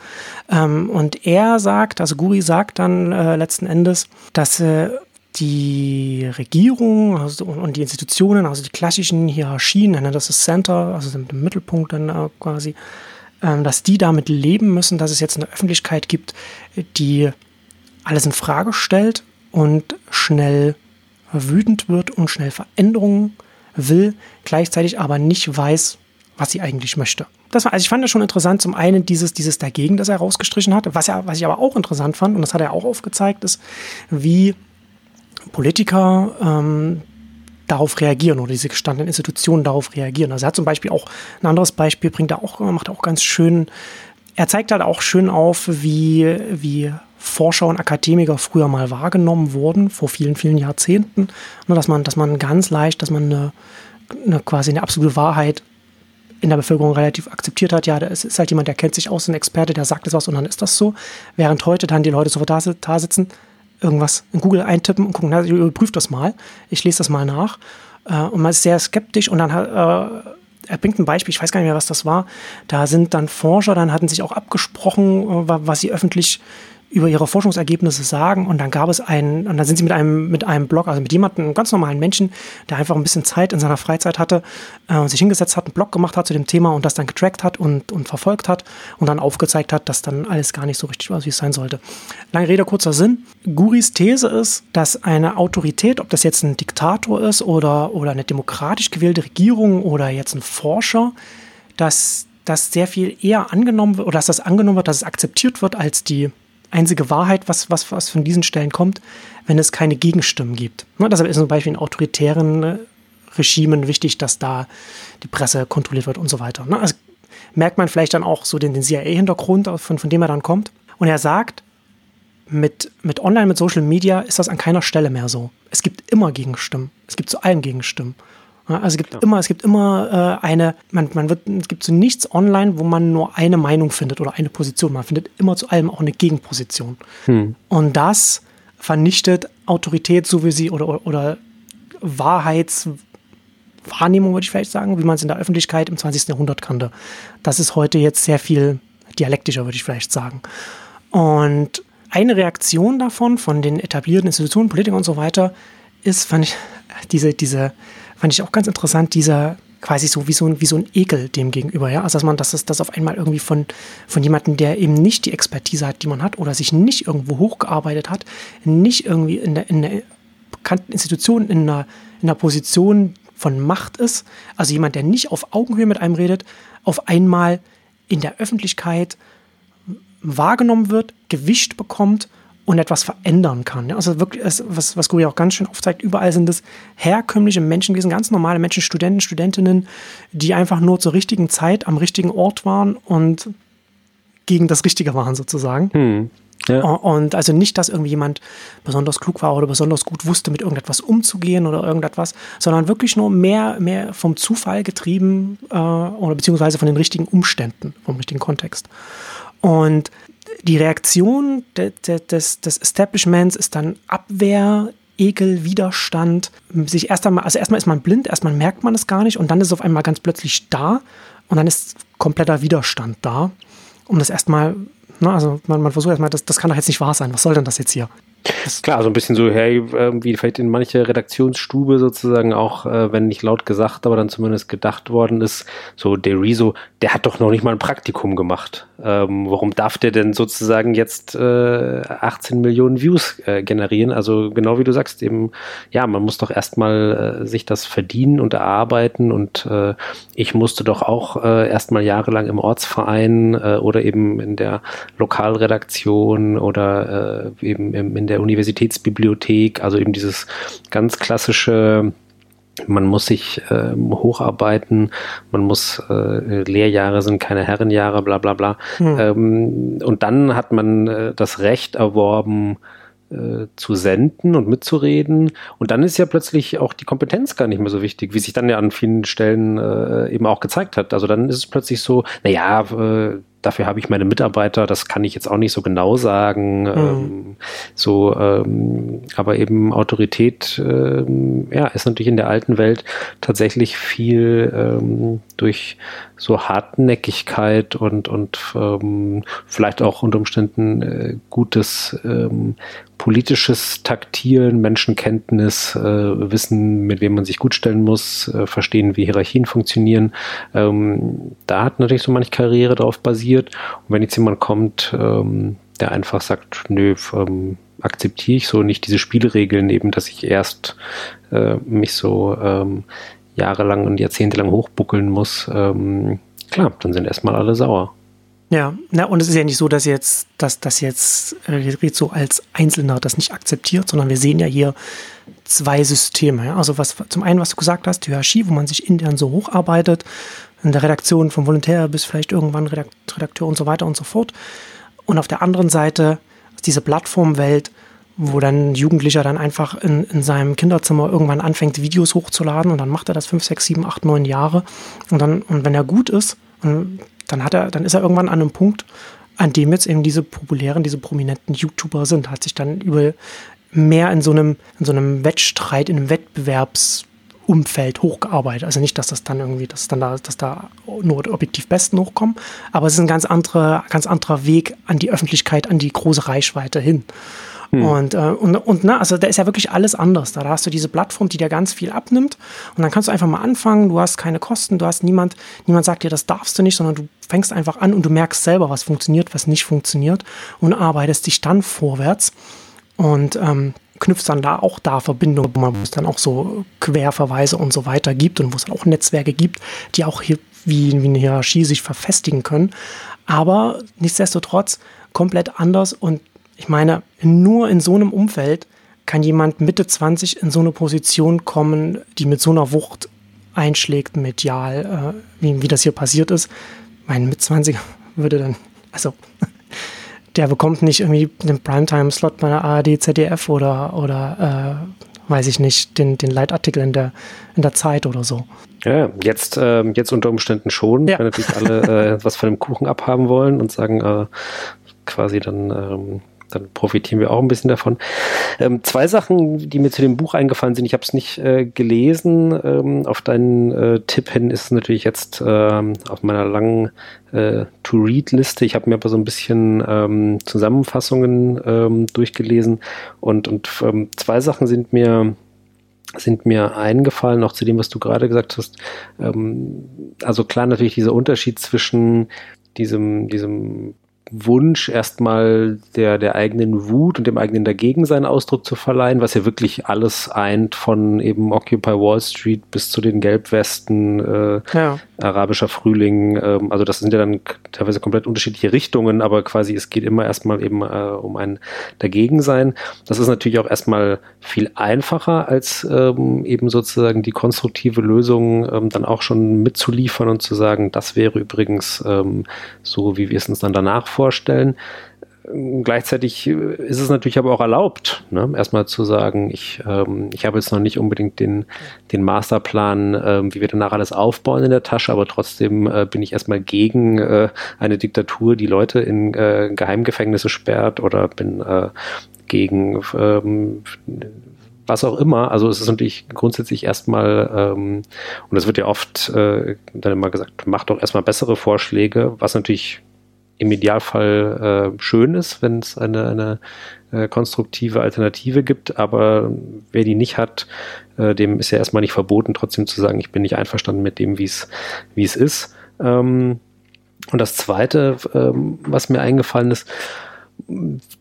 Ähm, und er sagt, also Guri sagt dann äh, letzten Endes, dass äh, die Regierung also, und die Institutionen, also die klassischen Hierarchien, das ist Center, also im Mittelpunkt dann äh, quasi, ähm, dass die damit leben müssen, dass es jetzt eine Öffentlichkeit gibt, die alles in Frage stellt und schnell wütend wird und schnell Veränderungen will, gleichzeitig aber nicht weiß, was sie eigentlich möchte. Das war, also ich fand das schon interessant, zum einen dieses, dieses dagegen, das er rausgestrichen hat, was, er, was ich aber auch interessant fand, und das hat er auch aufgezeigt, ist, wie Politiker ähm, darauf reagieren oder diese gestandenen Institutionen darauf reagieren. Also er hat zum Beispiel auch ein anderes Beispiel, bringt er auch, macht er auch ganz schön, er zeigt halt auch schön auf, wie, wie Forscher und Akademiker früher mal wahrgenommen wurden, vor vielen, vielen Jahrzehnten. Nur, dass man, dass man ganz leicht, dass man eine, eine quasi eine absolute Wahrheit in der Bevölkerung relativ akzeptiert hat. Ja, es ist halt jemand, der kennt sich aus, ein Experte, der sagt es was und dann ist das so. Während heute dann die Leute sofort da, da sitzen, irgendwas in Google eintippen und gucken, na, überprüft das mal. Ich lese das mal nach. Äh, und man ist sehr skeptisch und dann hat, äh, er bringt ein Beispiel, ich weiß gar nicht mehr, was das war. Da sind dann Forscher, dann hatten sich auch abgesprochen, äh, was sie öffentlich über ihre Forschungsergebnisse sagen und dann gab es einen, und dann sind sie mit einem, mit einem Blog, also mit jemandem, einem ganz normalen Menschen, der einfach ein bisschen Zeit in seiner Freizeit hatte äh, sich hingesetzt hat, einen Blog gemacht hat zu dem Thema und das dann getrackt hat und, und verfolgt hat und dann aufgezeigt hat, dass dann alles gar nicht so richtig war, wie es sein sollte. Lange Rede, kurzer Sinn. Guris These ist, dass eine Autorität, ob das jetzt ein Diktator ist oder, oder eine demokratisch gewählte Regierung oder jetzt ein Forscher, dass das sehr viel eher angenommen wird oder dass das angenommen wird, dass es akzeptiert wird als die einzige Wahrheit, was, was, was von diesen Stellen kommt, wenn es keine Gegenstimmen gibt. Ne, deshalb ist zum Beispiel in autoritären äh, Regimen wichtig, dass da die Presse kontrolliert wird und so weiter. Ne? Also merkt man vielleicht dann auch so den, den CIA-Hintergrund, von, von dem er dann kommt. Und er sagt, mit, mit Online, mit Social Media ist das an keiner Stelle mehr so. Es gibt immer Gegenstimmen. Es gibt zu allem Gegenstimmen. Also es gibt ja. immer, es gibt immer äh, eine, man, man wird, es gibt so nichts online, wo man nur eine Meinung findet oder eine Position. Man findet immer zu allem auch eine Gegenposition. Hm. Und das vernichtet Autorität, so wie sie oder, oder, Wahrheitswahrnehmung, würde ich vielleicht sagen, wie man es in der Öffentlichkeit im 20. Jahrhundert kannte. Das ist heute jetzt sehr viel dialektischer, würde ich vielleicht sagen. Und eine Reaktion davon, von den etablierten Institutionen, Politikern und so weiter, ist, fand ich, diese, diese, fand ich auch ganz interessant, dieser quasi so wie so ein, wie so ein Ekel dem gegenüber, ja. Also dass man, dass das auf einmal irgendwie von, von jemandem, der eben nicht die Expertise hat, die man hat, oder sich nicht irgendwo hochgearbeitet hat, nicht irgendwie in der, in der bekannten Institution, in einer, in einer Position von Macht ist, also jemand, der nicht auf Augenhöhe mit einem redet, auf einmal in der Öffentlichkeit wahrgenommen wird, Gewicht bekommt und etwas verändern kann. Also wirklich, was, was Guri auch ganz schön aufzeigt, überall sind es herkömmliche Menschen gewesen, ganz normale Menschen, Studenten, Studentinnen, die einfach nur zur richtigen Zeit am richtigen Ort waren und gegen das Richtige waren sozusagen. Hm. Ja. Und also nicht, dass irgendwie jemand besonders klug war oder besonders gut wusste, mit irgendetwas umzugehen oder irgendetwas, sondern wirklich nur mehr, mehr vom Zufall getrieben äh, oder beziehungsweise von den richtigen Umständen, vom richtigen Kontext. Und die Reaktion de, de, des, des Establishments ist dann Abwehr, Ekel, Widerstand, sich erst einmal, also erstmal ist man blind, erstmal merkt man es gar nicht und dann ist es auf einmal ganz plötzlich da und dann ist kompletter Widerstand da, um das erstmal, ne, also man, man versucht erstmal, das, das kann doch jetzt nicht wahr sein, was soll denn das jetzt hier? Das ist klar, so ein bisschen so, hey, wie vielleicht in manche Redaktionsstube sozusagen auch, äh, wenn nicht laut gesagt, aber dann zumindest gedacht worden ist, so der Rezo, der hat doch noch nicht mal ein Praktikum gemacht. Ähm, warum darf der denn sozusagen jetzt äh, 18 Millionen Views äh, generieren? Also genau wie du sagst, eben, ja, man muss doch erstmal äh, sich das verdienen und erarbeiten und äh, ich musste doch auch äh, erstmal jahrelang im Ortsverein äh, oder eben in der Lokalredaktion oder äh, eben in der Universitätsbibliothek, also eben dieses ganz klassische man muss sich äh, hocharbeiten, man muss äh, Lehrjahre sind keine Herrenjahre, bla bla bla. Hm. Ähm, und dann hat man äh, das Recht erworben, äh, zu senden und mitzureden. Und dann ist ja plötzlich auch die Kompetenz gar nicht mehr so wichtig, wie sich dann ja an vielen Stellen äh, eben auch gezeigt hat. Also dann ist es plötzlich so, naja, äh, dafür habe ich meine Mitarbeiter, das kann ich jetzt auch nicht so genau sagen. Mhm. Ähm, so, ähm, aber eben Autorität, ähm, ja, ist natürlich in der alten Welt tatsächlich viel durch so Hartnäckigkeit und, und vielleicht auch unter Umständen äh, gutes politisches Taktieren, Menschenkenntnis, äh, Wissen, mit wem man sich gut stellen muss, äh, verstehen, wie Hierarchien funktionieren. Ähm, da hat natürlich so manche Karriere darauf basiert. Und wenn jetzt jemand kommt, ähm, der einfach sagt, nö, ähm, akzeptiere ich so nicht diese Spielregeln, eben, dass ich erst äh, mich so ähm, jahrelang und jahrzehntelang hochbuckeln muss, ähm, klar, dann sind erstmal alle sauer. Ja, na, und es ist ja nicht so, dass jetzt, dass das jetzt äh, so als Einzelner das nicht akzeptiert, sondern wir sehen ja hier zwei Systeme. Also was zum einen, was du gesagt hast, die Hierarchie, wo man sich intern so hocharbeitet, in der Redaktion vom Volontär bis vielleicht irgendwann Redakteur und so weiter und so fort. Und auf der anderen Seite diese Plattformwelt, wo dann ein Jugendlicher dann einfach in, in seinem Kinderzimmer irgendwann anfängt, Videos hochzuladen und dann macht er das fünf, sechs, sieben, acht, neun Jahre. Und dann, und wenn er gut ist, dann hat er, dann ist er irgendwann an einem Punkt, an dem jetzt eben diese populären, diese prominenten YouTuber sind, hat sich dann über mehr in so einem, in so einem Wettstreit, in einem Wettbewerbsumfeld hochgearbeitet. Also nicht, dass das dann irgendwie, dass dann da, dass da nur objektiv Besten hochkommen, aber es ist ein ganz anderer, ganz anderer Weg an die Öffentlichkeit, an die große Reichweite hin. Hm. Und, äh, und, und na, also da ist ja wirklich alles anders. Da hast du diese Plattform, die dir ganz viel abnimmt. Und dann kannst du einfach mal anfangen. Du hast keine Kosten, du hast niemand, niemand sagt dir, das darfst du nicht, sondern du fängst einfach an und du merkst selber, was funktioniert, was nicht funktioniert und arbeitest dich dann vorwärts. Und ähm, knüpft dann da auch da Verbindungen, wo es dann auch so Querverweise und so weiter gibt und wo es dann auch Netzwerke gibt, die auch hier wie, wie eine Hierarchie sich verfestigen können. Aber nichtsdestotrotz komplett anders und ich meine, nur in so einem Umfeld kann jemand Mitte 20 in so eine Position kommen, die mit so einer Wucht einschlägt, medial, äh, wie, wie das hier passiert ist. Mein mit 20 würde dann, also der bekommt nicht irgendwie den Primetime-Slot bei der ARD, ZDF oder, oder äh, weiß ich nicht, den, den Leitartikel in der, in der Zeit oder so. Ja, jetzt, äh, jetzt unter Umständen schon, ja. wenn natürlich alle äh, was von dem Kuchen abhaben wollen und sagen, äh, quasi dann ähm, dann profitieren wir auch ein bisschen davon. Ähm, zwei Sachen, die mir zu dem Buch eingefallen sind. Ich habe es nicht äh, gelesen. Ähm, auf deinen äh, Tipp hin ist es natürlich jetzt ähm, auf meiner langen äh, To-Read-Liste. Ich habe mir aber so ein bisschen ähm, Zusammenfassungen ähm, durchgelesen und, und ähm, zwei Sachen sind mir sind mir eingefallen, auch zu dem, was du gerade gesagt hast. also klar natürlich dieser Unterschied zwischen diesem, diesem Wunsch, erstmal der, der eigenen Wut und dem eigenen Dagegensein Ausdruck zu verleihen, was ja wirklich alles eint, von eben Occupy Wall Street bis zu den Gelbwesten, äh, ja. Arabischer Frühling. Ähm, also das sind ja dann teilweise komplett unterschiedliche Richtungen, aber quasi es geht immer erstmal eben äh, um ein Dagegensein. Das ist natürlich auch erstmal viel einfacher, als ähm, eben sozusagen die konstruktive Lösung ähm, dann auch schon mitzuliefern und zu sagen, das wäre übrigens ähm, so, wie wir es uns dann danach vorstellen vorstellen. Gleichzeitig ist es natürlich aber auch erlaubt, ne? erstmal zu sagen, ich, ähm, ich habe jetzt noch nicht unbedingt den, den Masterplan, äh, wie wir danach alles aufbauen in der Tasche, aber trotzdem äh, bin ich erstmal gegen äh, eine Diktatur, die Leute in äh, Geheimgefängnisse sperrt oder bin äh, gegen ähm, was auch immer. Also es ist natürlich grundsätzlich erstmal, ähm, und es wird ja oft äh, dann immer gesagt, macht doch erstmal bessere Vorschläge, was natürlich im Idealfall äh, schön ist, wenn es eine, eine äh, konstruktive Alternative gibt, aber wer die nicht hat, äh, dem ist ja erstmal nicht verboten, trotzdem zu sagen, ich bin nicht einverstanden mit dem, wie es ist. Ähm, und das Zweite, ähm, was mir eingefallen ist,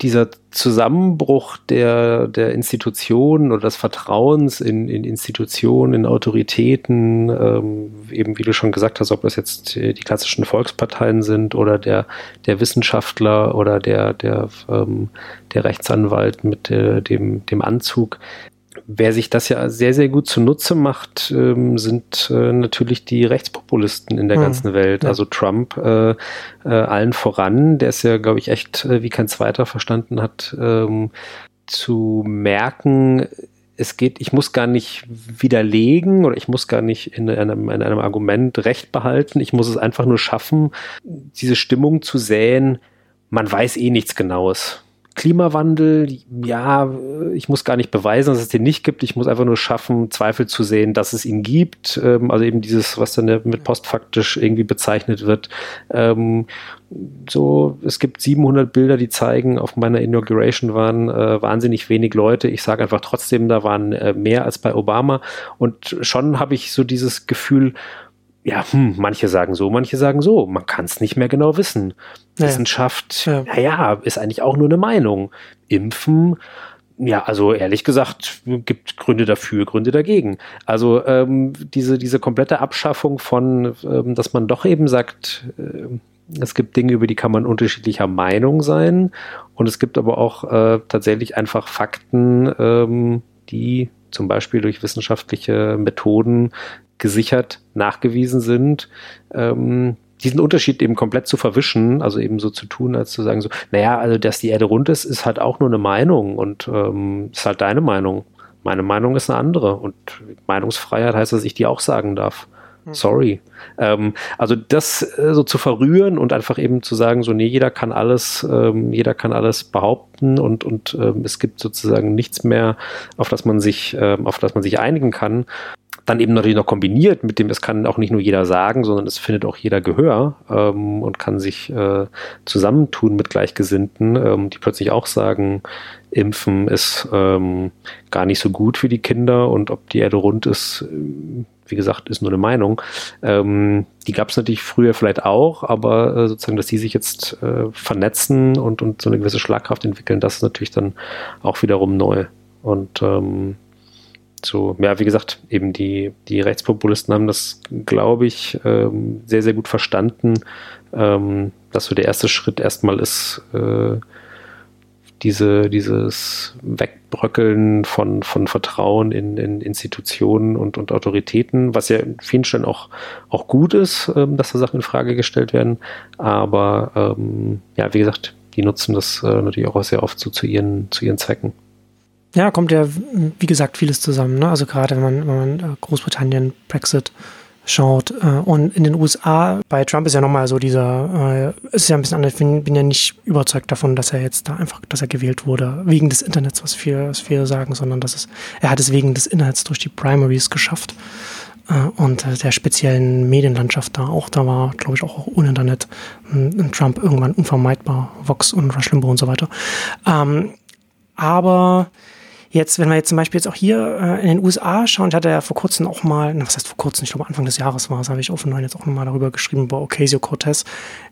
dieser Zusammenbruch der, der Institutionen oder des Vertrauens in, in Institutionen, in Autoritäten, ähm, eben wie du schon gesagt hast, ob das jetzt die klassischen Volksparteien sind oder der, der Wissenschaftler oder der, der, ähm, der Rechtsanwalt mit äh, dem, dem Anzug, Wer sich das ja sehr, sehr gut zunutze macht, ähm, sind äh, natürlich die Rechtspopulisten in der hm. ganzen Welt. Ja. Also Trump äh, äh, allen voran, der es ja, glaube ich, echt äh, wie kein zweiter verstanden hat, ähm, zu merken, es geht, ich muss gar nicht widerlegen oder ich muss gar nicht in einem, in einem Argument Recht behalten. Ich muss es einfach nur schaffen, diese Stimmung zu säen, man weiß eh nichts Genaues. Klimawandel, ja, ich muss gar nicht beweisen, dass es den nicht gibt. Ich muss einfach nur schaffen, Zweifel zu sehen, dass es ihn gibt. Ähm, also eben dieses, was dann mit postfaktisch irgendwie bezeichnet wird. Ähm, so, es gibt 700 Bilder, die zeigen, auf meiner Inauguration waren äh, wahnsinnig wenig Leute. Ich sage einfach trotzdem, da waren äh, mehr als bei Obama. Und schon habe ich so dieses Gefühl, ja, hm, manche sagen so, manche sagen so. Man kann es nicht mehr genau wissen. Ja. Wissenschaft, ja. naja, ist eigentlich auch nur eine Meinung. Impfen, ja, also ehrlich gesagt, gibt Gründe dafür, Gründe dagegen. Also ähm, diese, diese komplette Abschaffung von, ähm, dass man doch eben sagt, äh, es gibt Dinge, über die kann man unterschiedlicher Meinung sein. Und es gibt aber auch äh, tatsächlich einfach Fakten, ähm, die zum Beispiel durch wissenschaftliche Methoden gesichert nachgewiesen sind, ähm, diesen Unterschied eben komplett zu verwischen, also eben so zu tun, als zu sagen, so, naja, also dass die Erde rund ist, ist halt auch nur eine Meinung und ähm, ist halt deine Meinung. Meine Meinung ist eine andere und Meinungsfreiheit heißt, dass ich die auch sagen darf. Hm. Sorry. Ähm, also das äh, so zu verrühren und einfach eben zu sagen, so nee, jeder kann alles, ähm, jeder kann alles behaupten und und ähm, es gibt sozusagen nichts mehr, auf das man sich, ähm, auf das man sich einigen kann dann eben natürlich noch kombiniert mit dem, es kann auch nicht nur jeder sagen, sondern es findet auch jeder Gehör ähm, und kann sich äh, zusammentun mit Gleichgesinnten, ähm, die plötzlich auch sagen, Impfen ist gar nicht so gut für die Kinder und ob die Erde rund ist, äh, wie gesagt, ist nur eine Meinung. Ähm, die gab es natürlich früher vielleicht auch, aber äh, sozusagen, dass die sich jetzt äh, vernetzen und, und so eine gewisse Schlagkraft entwickeln, das ist natürlich dann auch wiederum neu. Und ähm, so, ja, wie gesagt, eben die, die Rechtspopulisten haben das, glaube ich, ähm, sehr, sehr gut verstanden, ähm, dass so der erste Schritt erstmal ist, äh, diese, dieses Wegbröckeln von, von Vertrauen in, in Institutionen und, und Autoritäten, was ja in vielen Stellen auch, auch gut ist, ähm, dass da Sachen in Frage gestellt werden. Aber ähm, ja, wie gesagt, die nutzen das äh, natürlich auch sehr oft so zu ihren, zu ihren Zwecken. Ja, kommt ja, wie gesagt, vieles zusammen. Ne? Also gerade wenn man, wenn man äh, Großbritannien, Brexit schaut. Äh, und in den USA, bei Trump ist ja nochmal so dieser, äh, ist ja ein bisschen anders. Ich bin, ja nicht überzeugt davon, dass er jetzt da einfach, dass er gewählt wurde, wegen des Internets, was viele, was viele sagen, sondern dass es, er hat es wegen des Internets durch die Primaries geschafft. Und der speziellen Medienlandschaft da auch, da war, glaube ich, auch ohne Internet ein Trump irgendwann unvermeidbar, Vox und Rush Limbaugh und so weiter. Ähm, aber Jetzt, wenn wir jetzt zum Beispiel jetzt auch hier äh, in den USA schauen, ich hatte ja vor kurzem auch mal, na, was heißt vor kurzem, ich glaube Anfang des Jahres war es, habe ich Neuen jetzt auch nochmal darüber geschrieben, über Ocasio-Cortez,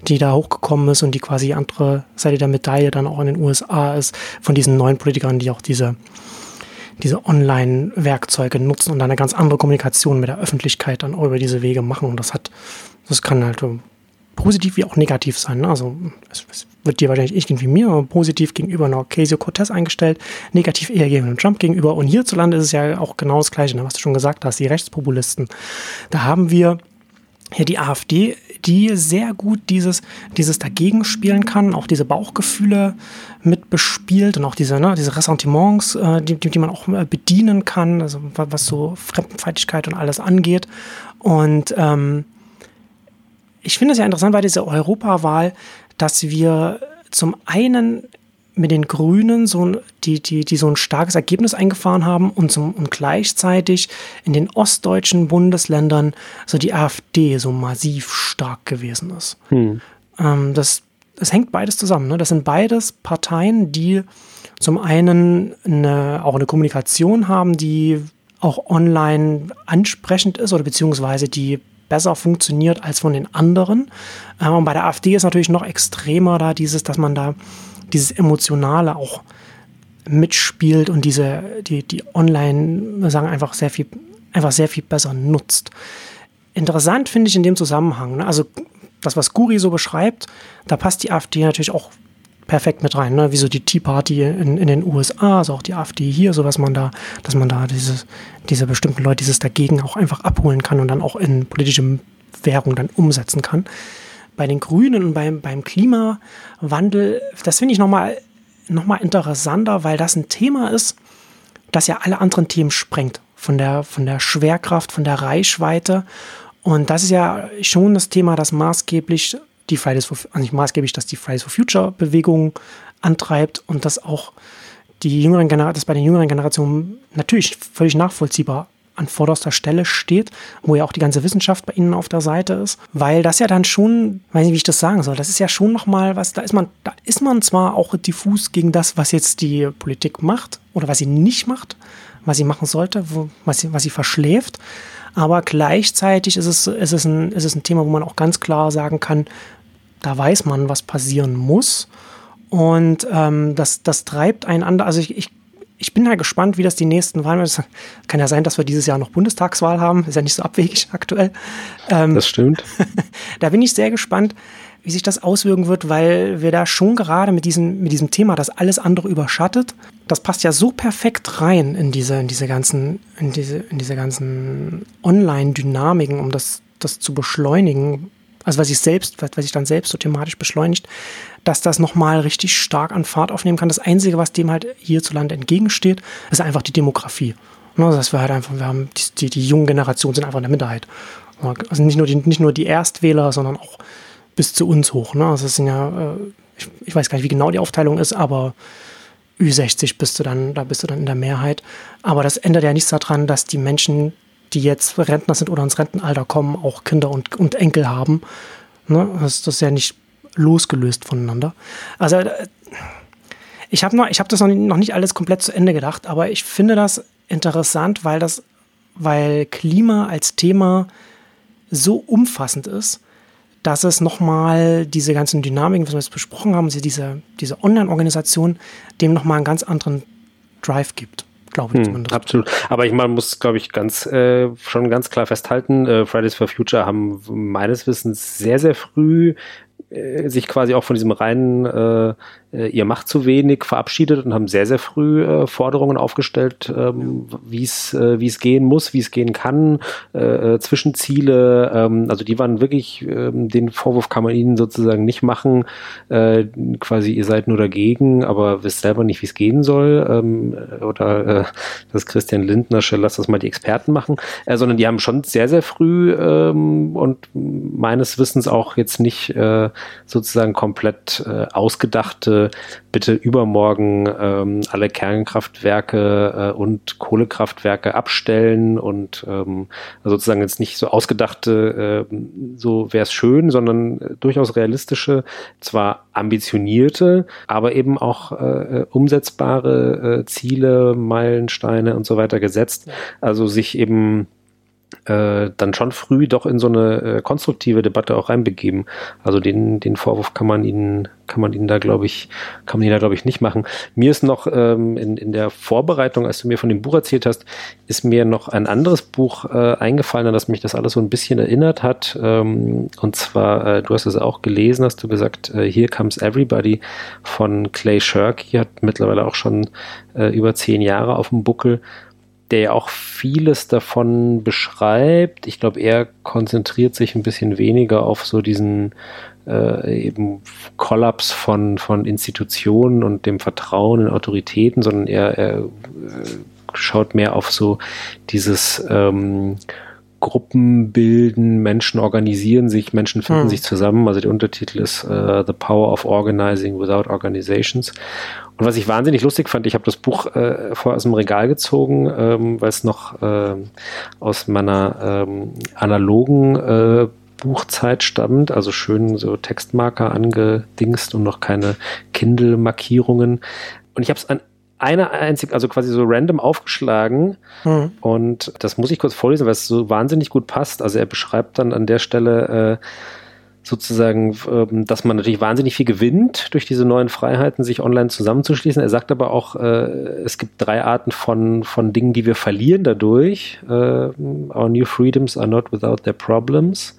die da hochgekommen ist und die quasi die andere Seite der Medaille dann auch in den USA ist, von diesen neuen Politikern, die auch diese diese Online-Werkzeuge nutzen und dann eine ganz andere Kommunikation mit der Öffentlichkeit dann auch über diese Wege machen. Und das hat, das kann halt positiv wie auch negativ sein. Ne? Also es, es, wird dir wahrscheinlich irgendwie mir positiv gegenüber einer Ocasio-Cortez eingestellt, negativ eher gegen Trump gegenüber. Und hierzulande ist es ja auch genau das Gleiche, ne? was du schon gesagt hast, die Rechtspopulisten. Da haben wir ja die AfD, die sehr gut dieses, dieses dagegen spielen kann, auch diese Bauchgefühle mit bespielt und auch diese, ne, diese Ressentiments, äh, die, die man auch äh, bedienen kann, also was so Fremdenfeindlichkeit und alles angeht. Und ähm, ich finde es ja interessant bei dieser Europawahl, dass wir zum einen mit den Grünen so die, die, die so ein starkes Ergebnis eingefahren haben und, zum, und gleichzeitig in den ostdeutschen Bundesländern so die AfD so massiv stark gewesen ist. Hm. Ähm, das, das hängt beides zusammen. Ne? Das sind beides Parteien, die zum einen eine, auch eine Kommunikation haben, die auch online ansprechend ist oder beziehungsweise die besser funktioniert als von den anderen. Ähm, und bei der AfD ist natürlich noch extremer da dieses, dass man da dieses Emotionale auch mitspielt und diese, die, die online, sagen, einfach sehr viel, einfach sehr viel besser nutzt. Interessant finde ich in dem Zusammenhang, ne? also das, was Guri so beschreibt, da passt die AfD natürlich auch perfekt mit rein, ne? wie so die Tea Party in, in den USA, also auch die AfD hier, so was man da, dass man da diese, diese bestimmten Leute dieses dagegen auch einfach abholen kann und dann auch in politische Währung dann umsetzen kann. Bei den Grünen und beim, beim Klimawandel, das finde ich nochmal noch mal interessanter, weil das ein Thema ist, das ja alle anderen Themen sprengt. Von der, von der Schwerkraft, von der Reichweite. Und das ist ja schon das Thema, das maßgeblich die Fridays for, also nicht maßgeblich, dass die Fridays for Future Bewegung antreibt und das auch die jüngeren Generationen, das bei den jüngeren Generationen natürlich völlig nachvollziehbar an vorderster Stelle steht, wo ja auch die ganze Wissenschaft bei Ihnen auf der Seite ist, weil das ja dann schon, weiß nicht, wie ich das sagen soll, das ist ja schon nochmal was, da ist man, da ist man zwar auch diffus gegen das, was jetzt die Politik macht oder was sie nicht macht, was sie machen sollte, wo, was, sie, was sie verschläft, aber gleichzeitig ist es, ist, es ein, ist es ein Thema, wo man auch ganz klar sagen kann, da weiß man, was passieren muss. Und ähm, das, das treibt einen an. Also ich, ich, ich bin halt gespannt, wie das die nächsten Wahlen. Es kann ja sein, dass wir dieses Jahr noch Bundestagswahl haben. Ist ja nicht so abwegig aktuell. Ähm, das stimmt. da bin ich sehr gespannt, wie sich das auswirken wird, weil wir da schon gerade mit diesem, mit diesem Thema, das alles andere überschattet, das passt ja so perfekt rein in diese, in diese ganzen, in diese, in diese ganzen Online-Dynamiken, um das, das zu beschleunigen, also was sich selbst, was sich dann selbst so thematisch beschleunigt, dass das nochmal richtig stark an Fahrt aufnehmen kann. Das Einzige, was dem halt hierzulande entgegensteht, ist einfach die Demografie. Ne, das heißt, wir halt einfach, wir haben die, die, die jungen Generationen sind einfach in der Minderheit. Also nicht nur die, nicht nur die Erstwähler, sondern auch bis zu uns hoch. Ne? Also es sind ja, äh, ich, ich weiß gar nicht, wie genau die Aufteilung ist, aber Ü60 bist du dann, da bist du dann in der Mehrheit. Aber das ändert ja nichts daran, dass die Menschen, die jetzt Rentner sind oder ins Rentenalter kommen, auch Kinder und, und Enkel haben. Ne? Das, das ist ja nicht losgelöst voneinander. Also äh, ich habe hab das noch nicht, noch nicht alles komplett zu Ende gedacht, aber ich finde das interessant, weil das, weil Klima als Thema so umfassend ist, dass es nochmal diese ganzen Dynamiken, was wir jetzt besprochen haben, diese, diese Online-Organisation, dem nochmal einen ganz anderen Drive gibt glaube ich hm, zumindest. Absolut. Aber ich man muss, glaube ich, ganz äh, schon ganz klar festhalten, äh, Fridays for Future haben meines Wissens sehr, sehr früh äh, sich quasi auch von diesem reinen äh, äh, ihr macht zu wenig verabschiedet und haben sehr, sehr früh äh, Forderungen aufgestellt, ähm, wie es äh, wie es gehen muss, wie es gehen kann, äh, äh, Zwischenziele. Ähm, also die waren wirklich, ähm, den Vorwurf kann man ihnen sozusagen nicht machen, äh, quasi ihr seid nur dagegen, aber wisst selber nicht, wie es gehen soll. Ähm, oder äh, das Christian Lindner, lass das mal die Experten machen, äh, sondern die haben schon sehr, sehr früh ähm, und meines Wissens auch jetzt nicht äh, sozusagen komplett äh, ausgedachte bitte übermorgen ähm, alle Kernkraftwerke äh, und Kohlekraftwerke abstellen und ähm, sozusagen jetzt nicht so ausgedachte, äh, so wäre es schön, sondern äh, durchaus realistische, zwar ambitionierte, aber eben auch äh, umsetzbare äh, Ziele, Meilensteine und so weiter gesetzt. Also sich eben äh, dann schon früh doch in so eine äh, konstruktive Debatte auch reinbegeben. Also den, den Vorwurf kann man ihnen, kann man ihnen da, glaube ich, kann man ihnen da, glaube ich, nicht machen. Mir ist noch ähm, in, in der Vorbereitung, als du mir von dem Buch erzählt hast, ist mir noch ein anderes Buch äh, eingefallen, an das mich das alles so ein bisschen erinnert hat. Ähm, und zwar, äh, du hast es auch gelesen, hast du gesagt, äh, Here Comes Everybody von Clay Shirky, hat mittlerweile auch schon äh, über zehn Jahre auf dem Buckel der ja auch vieles davon beschreibt. Ich glaube, er konzentriert sich ein bisschen weniger auf so diesen äh, eben Kollaps von, von Institutionen und dem Vertrauen in Autoritäten, sondern er, er äh, schaut mehr auf so dieses ähm, Gruppen bilden, Menschen organisieren sich, Menschen finden hm. sich zusammen. Also der Untertitel ist uh, The Power of Organizing Without Organizations. Und was ich wahnsinnig lustig fand, ich habe das Buch äh, vorher aus dem Regal gezogen, ähm, weil es noch äh, aus meiner ähm, analogen äh, Buchzeit stammt, also schön so Textmarker angedingst und noch keine Kindle-Markierungen. Und ich habe es an einer einzig, also quasi so random aufgeschlagen. Mhm. Und das muss ich kurz vorlesen, weil es so wahnsinnig gut passt. Also er beschreibt dann an der Stelle äh, sozusagen, ähm, dass man natürlich wahnsinnig viel gewinnt durch diese neuen Freiheiten, sich online zusammenzuschließen. Er sagt aber auch, äh, es gibt drei Arten von, von Dingen, die wir verlieren dadurch. Äh, Our new freedoms are not without their problems.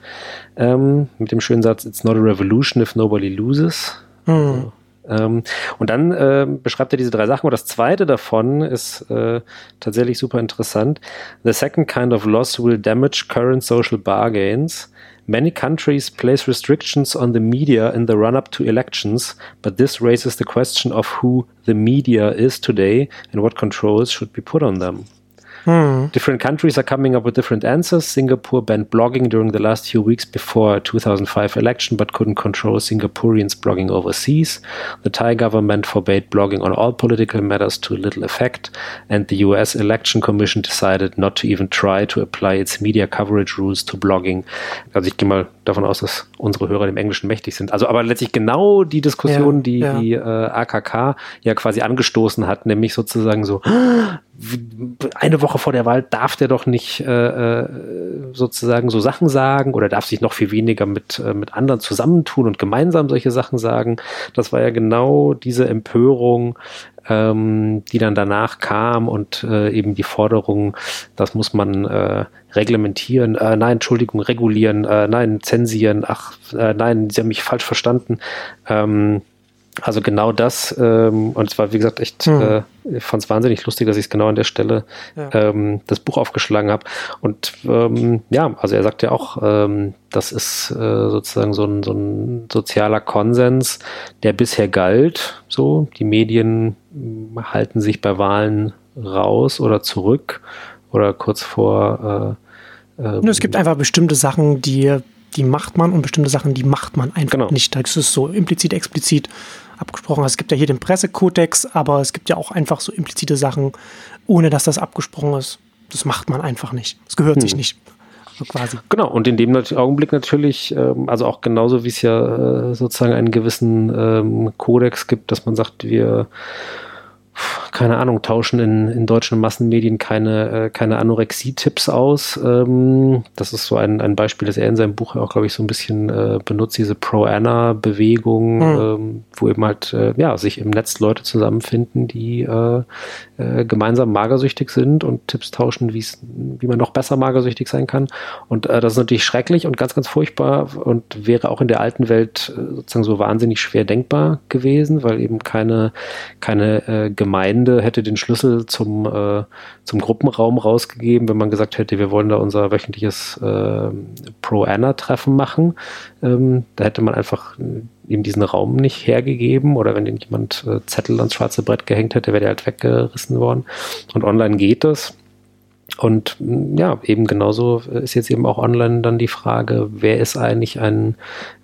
Ähm, mit dem schönen Satz, it's not a revolution if nobody loses. Mhm. Ähm, und dann äh, beschreibt er diese drei Sachen. Und das zweite davon ist äh, tatsächlich super interessant. The second kind of loss will damage current social bargains. Many countries place restrictions on the media in the run up to elections, but this raises the question of who the media is today and what controls should be put on them. Hmm. Different countries are coming up with different answers. Singapore banned blogging during the last few weeks before 2005 election, but couldn't control Singaporeans blogging overseas. The Thai government forbade blogging on all political matters to little effect, and the US Election Commission decided not to even try to apply its media coverage rules to blogging. Also ich gehe mal davon aus, dass unsere Hörer dem Englischen mächtig sind. Also aber letztlich genau die Diskussion, ja, die ja. die äh, AKK ja quasi angestoßen hat, nämlich sozusagen so eine Woche vor der Wahl darf der doch nicht äh, äh, sozusagen so Sachen sagen oder darf sich noch viel weniger mit, äh, mit anderen zusammentun und gemeinsam solche Sachen sagen. Das war ja genau diese Empörung, ähm, die dann danach kam und äh, eben die Forderung, das muss man äh, reglementieren, äh, nein, Entschuldigung, regulieren, äh, nein, zensieren, ach, äh, nein, Sie haben mich falsch verstanden. Ähm, also genau das, ähm, und es war wie gesagt echt, hm. äh, ich fand es wahnsinnig lustig, dass ich es genau an der Stelle ja. ähm, das Buch aufgeschlagen habe. Und ähm, ja, also er sagt ja auch, ähm, das ist äh, sozusagen so ein, so ein sozialer Konsens, der bisher galt. So, die Medien halten sich bei Wahlen raus oder zurück oder kurz vor. Äh, äh, es gibt einfach bestimmte Sachen, die die macht man und bestimmte Sachen, die macht man einfach genau. nicht. Das ist so implizit, explizit abgesprochen. Also es gibt ja hier den Pressekodex, aber es gibt ja auch einfach so implizite Sachen, ohne dass das abgesprochen ist. Das macht man einfach nicht. Es gehört hm. sich nicht. So quasi. Genau, und in dem Augenblick natürlich, ähm, also auch genauso wie es ja äh, sozusagen einen gewissen ähm, Kodex gibt, dass man sagt, wir keine Ahnung, tauschen in, in deutschen Massenmedien keine, äh, keine Anorexie-Tipps aus. Ähm, das ist so ein, ein Beispiel, das er in seinem Buch auch, glaube ich, so ein bisschen äh, benutzt, diese Pro-Anna-Bewegung, mhm. ähm, wo eben halt, äh, ja, sich im Netz Leute zusammenfinden, die äh, äh, gemeinsam magersüchtig sind und Tipps tauschen, wie man noch besser magersüchtig sein kann. Und äh, das ist natürlich schrecklich und ganz, ganz furchtbar und wäre auch in der alten Welt sozusagen so wahnsinnig schwer denkbar gewesen, weil eben keine, keine äh, Gemeinde hätte den Schlüssel zum, äh, zum Gruppenraum rausgegeben, wenn man gesagt hätte, wir wollen da unser wöchentliches äh, Pro-Anna-Treffen machen. Ähm, da hätte man einfach ihm diesen Raum nicht hergegeben oder wenn jemand äh, Zettel ans schwarze Brett gehängt hätte, wäre der halt weggerissen worden. Und online geht das. Und mm, ja, eben genauso ist jetzt eben auch online dann die Frage, wer ist eigentlich ein,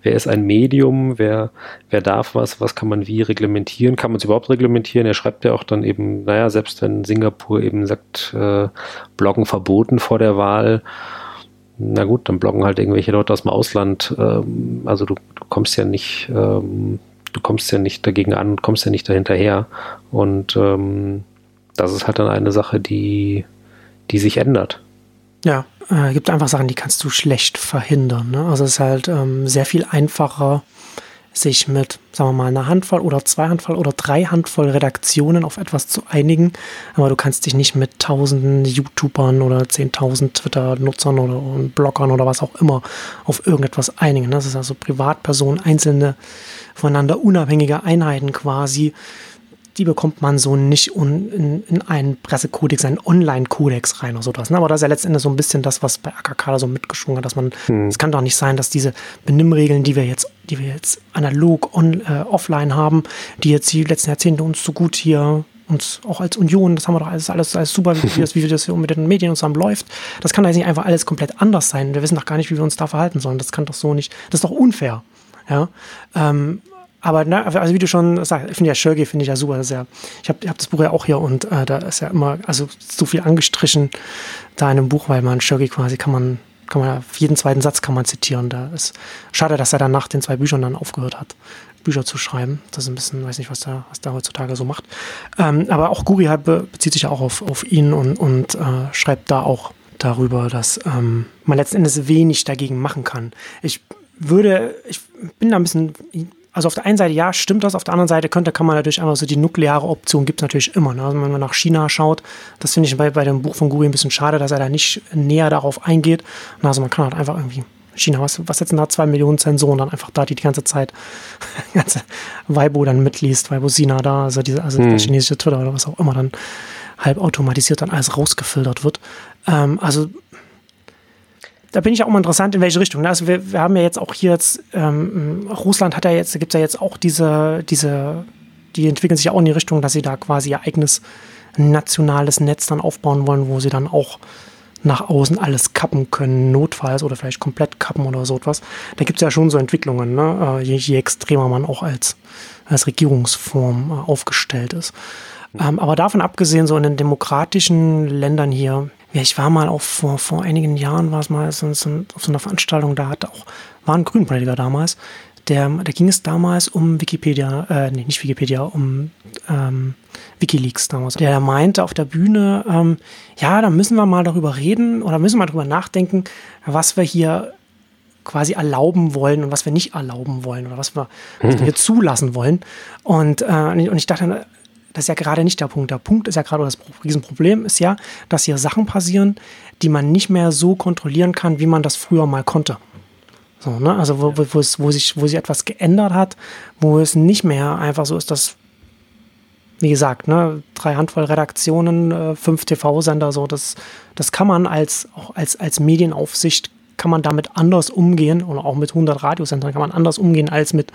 wer ist ein Medium, wer, wer darf was, was kann man wie reglementieren, kann man es überhaupt reglementieren? Er schreibt ja auch dann eben, naja, selbst wenn Singapur eben sagt, äh, Bloggen verboten vor der Wahl, na gut, dann bloggen halt irgendwelche Leute aus dem Ausland. Ähm, also du, du, kommst ja nicht, ähm, du kommst ja nicht dagegen an, kommst ja nicht dahinterher. Und ähm, das ist halt dann eine Sache, die, die sich ändert. Ja, äh, gibt einfach Sachen, die kannst du schlecht verhindern. Ne? Also es ist halt ähm, sehr viel einfacher, sich mit, sagen wir mal, einer Handvoll oder zwei Handvoll oder drei Handvoll Redaktionen auf etwas zu einigen. Aber du kannst dich nicht mit tausenden YouTubern oder zehntausend Twitter-Nutzern oder Bloggern oder was auch immer auf irgendetwas einigen. Das ist also Privatpersonen, einzelne voneinander unabhängige Einheiten quasi, die bekommt man so nicht in, in einen Pressekodex, einen Online-Kodex rein oder sowas. Ne? Aber das ist ja letztendlich so ein bisschen das, was bei AKK so mitgeschwungen hat, dass man, hm. es hm. kann doch nicht sein, dass diese Benimmregeln, die wir jetzt, die wir jetzt analog on, äh, offline haben, die jetzt die letzten Jahrzehnte uns so gut hier uns auch als Union, das haben wir doch alles, alles, alles super, wie, das, wie das hier mit den Medien zusammen läuft. Das kann doch nicht einfach alles komplett anders sein. Wir wissen doch gar nicht, wie wir uns da verhalten sollen. Das kann doch so nicht, das ist doch unfair. Ja. Ähm, aber na, also wie du schon sagst, ich finde ja Schörge finde ich ja super. Sehr, ich habe hab das Buch ja auch hier und äh, da ist ja immer also so viel angestrichen da in dem Buch, weil man Schörge quasi kann man kann man jeden zweiten Satz kann man zitieren. Da ist schade, dass er dann nach den zwei Büchern dann aufgehört hat, Bücher zu schreiben. Das ist ein bisschen, weiß nicht, was da was da heutzutage so macht. Ähm, aber auch Guri halt bezieht sich ja auch auf auf ihn und und äh, schreibt da auch darüber, dass ähm, man letzten Endes wenig dagegen machen kann. Ich würde, ich bin da ein bisschen also auf der einen Seite ja, stimmt das, auf der anderen Seite könnte, kann man natürlich einfach so die nukleare Option gibt es natürlich immer. Ne? Also wenn man nach China schaut, das finde ich bei, bei dem Buch von Google ein bisschen schade, dass er da nicht näher darauf eingeht. Also man kann halt einfach irgendwie China, was, was setzen da zwei Millionen Zensoren dann einfach da, die die ganze Zeit ganze Weibo dann mitliest, Weibo Sina da, also diese, also hm. der chinesische Twitter oder was auch immer dann halb automatisiert dann alles rausgefiltert wird. Ähm, also da bin ich auch mal interessant, in welche Richtung. Ne? Also wir, wir haben ja jetzt auch hier jetzt, ähm, Russland hat ja jetzt, da gibt es ja jetzt auch diese, diese, die entwickeln sich ja auch in die Richtung, dass sie da quasi ihr eigenes nationales Netz dann aufbauen wollen, wo sie dann auch nach außen alles kappen können, notfalls oder vielleicht komplett kappen oder so etwas. Da gibt es ja schon so Entwicklungen, ne? Äh, je, je, extremer man auch als, als Regierungsform äh, aufgestellt ist. Ähm, aber davon abgesehen, so in den demokratischen Ländern hier, ja, ich war mal auch vor, vor einigen Jahren, war es mal so, so, auf so einer Veranstaltung, da hat auch, war ein Grünpolitiker damals, der, da ging es damals um Wikipedia, äh, nee, nicht Wikipedia, um ähm, Wikileaks damals. Der meinte auf der Bühne, ähm, ja, da müssen wir mal darüber reden oder müssen wir mal darüber nachdenken, was wir hier quasi erlauben wollen und was wir nicht erlauben wollen oder was wir, was wir hier zulassen wollen. Und, äh, und ich dachte, das ist ja gerade nicht der Punkt. Der Punkt ist ja gerade, das Riesenproblem ist ja, dass hier Sachen passieren, die man nicht mehr so kontrollieren kann, wie man das früher mal konnte. So, ne? Also wo, wo, es, wo, sich, wo sich etwas geändert hat, wo es nicht mehr einfach so ist, dass, wie gesagt, ne, drei Handvoll Redaktionen, äh, fünf TV-Sender, so, das, das kann man als, auch als, als Medienaufsicht kann man damit anders umgehen oder auch mit 100 Radiosendern kann man anders umgehen als mit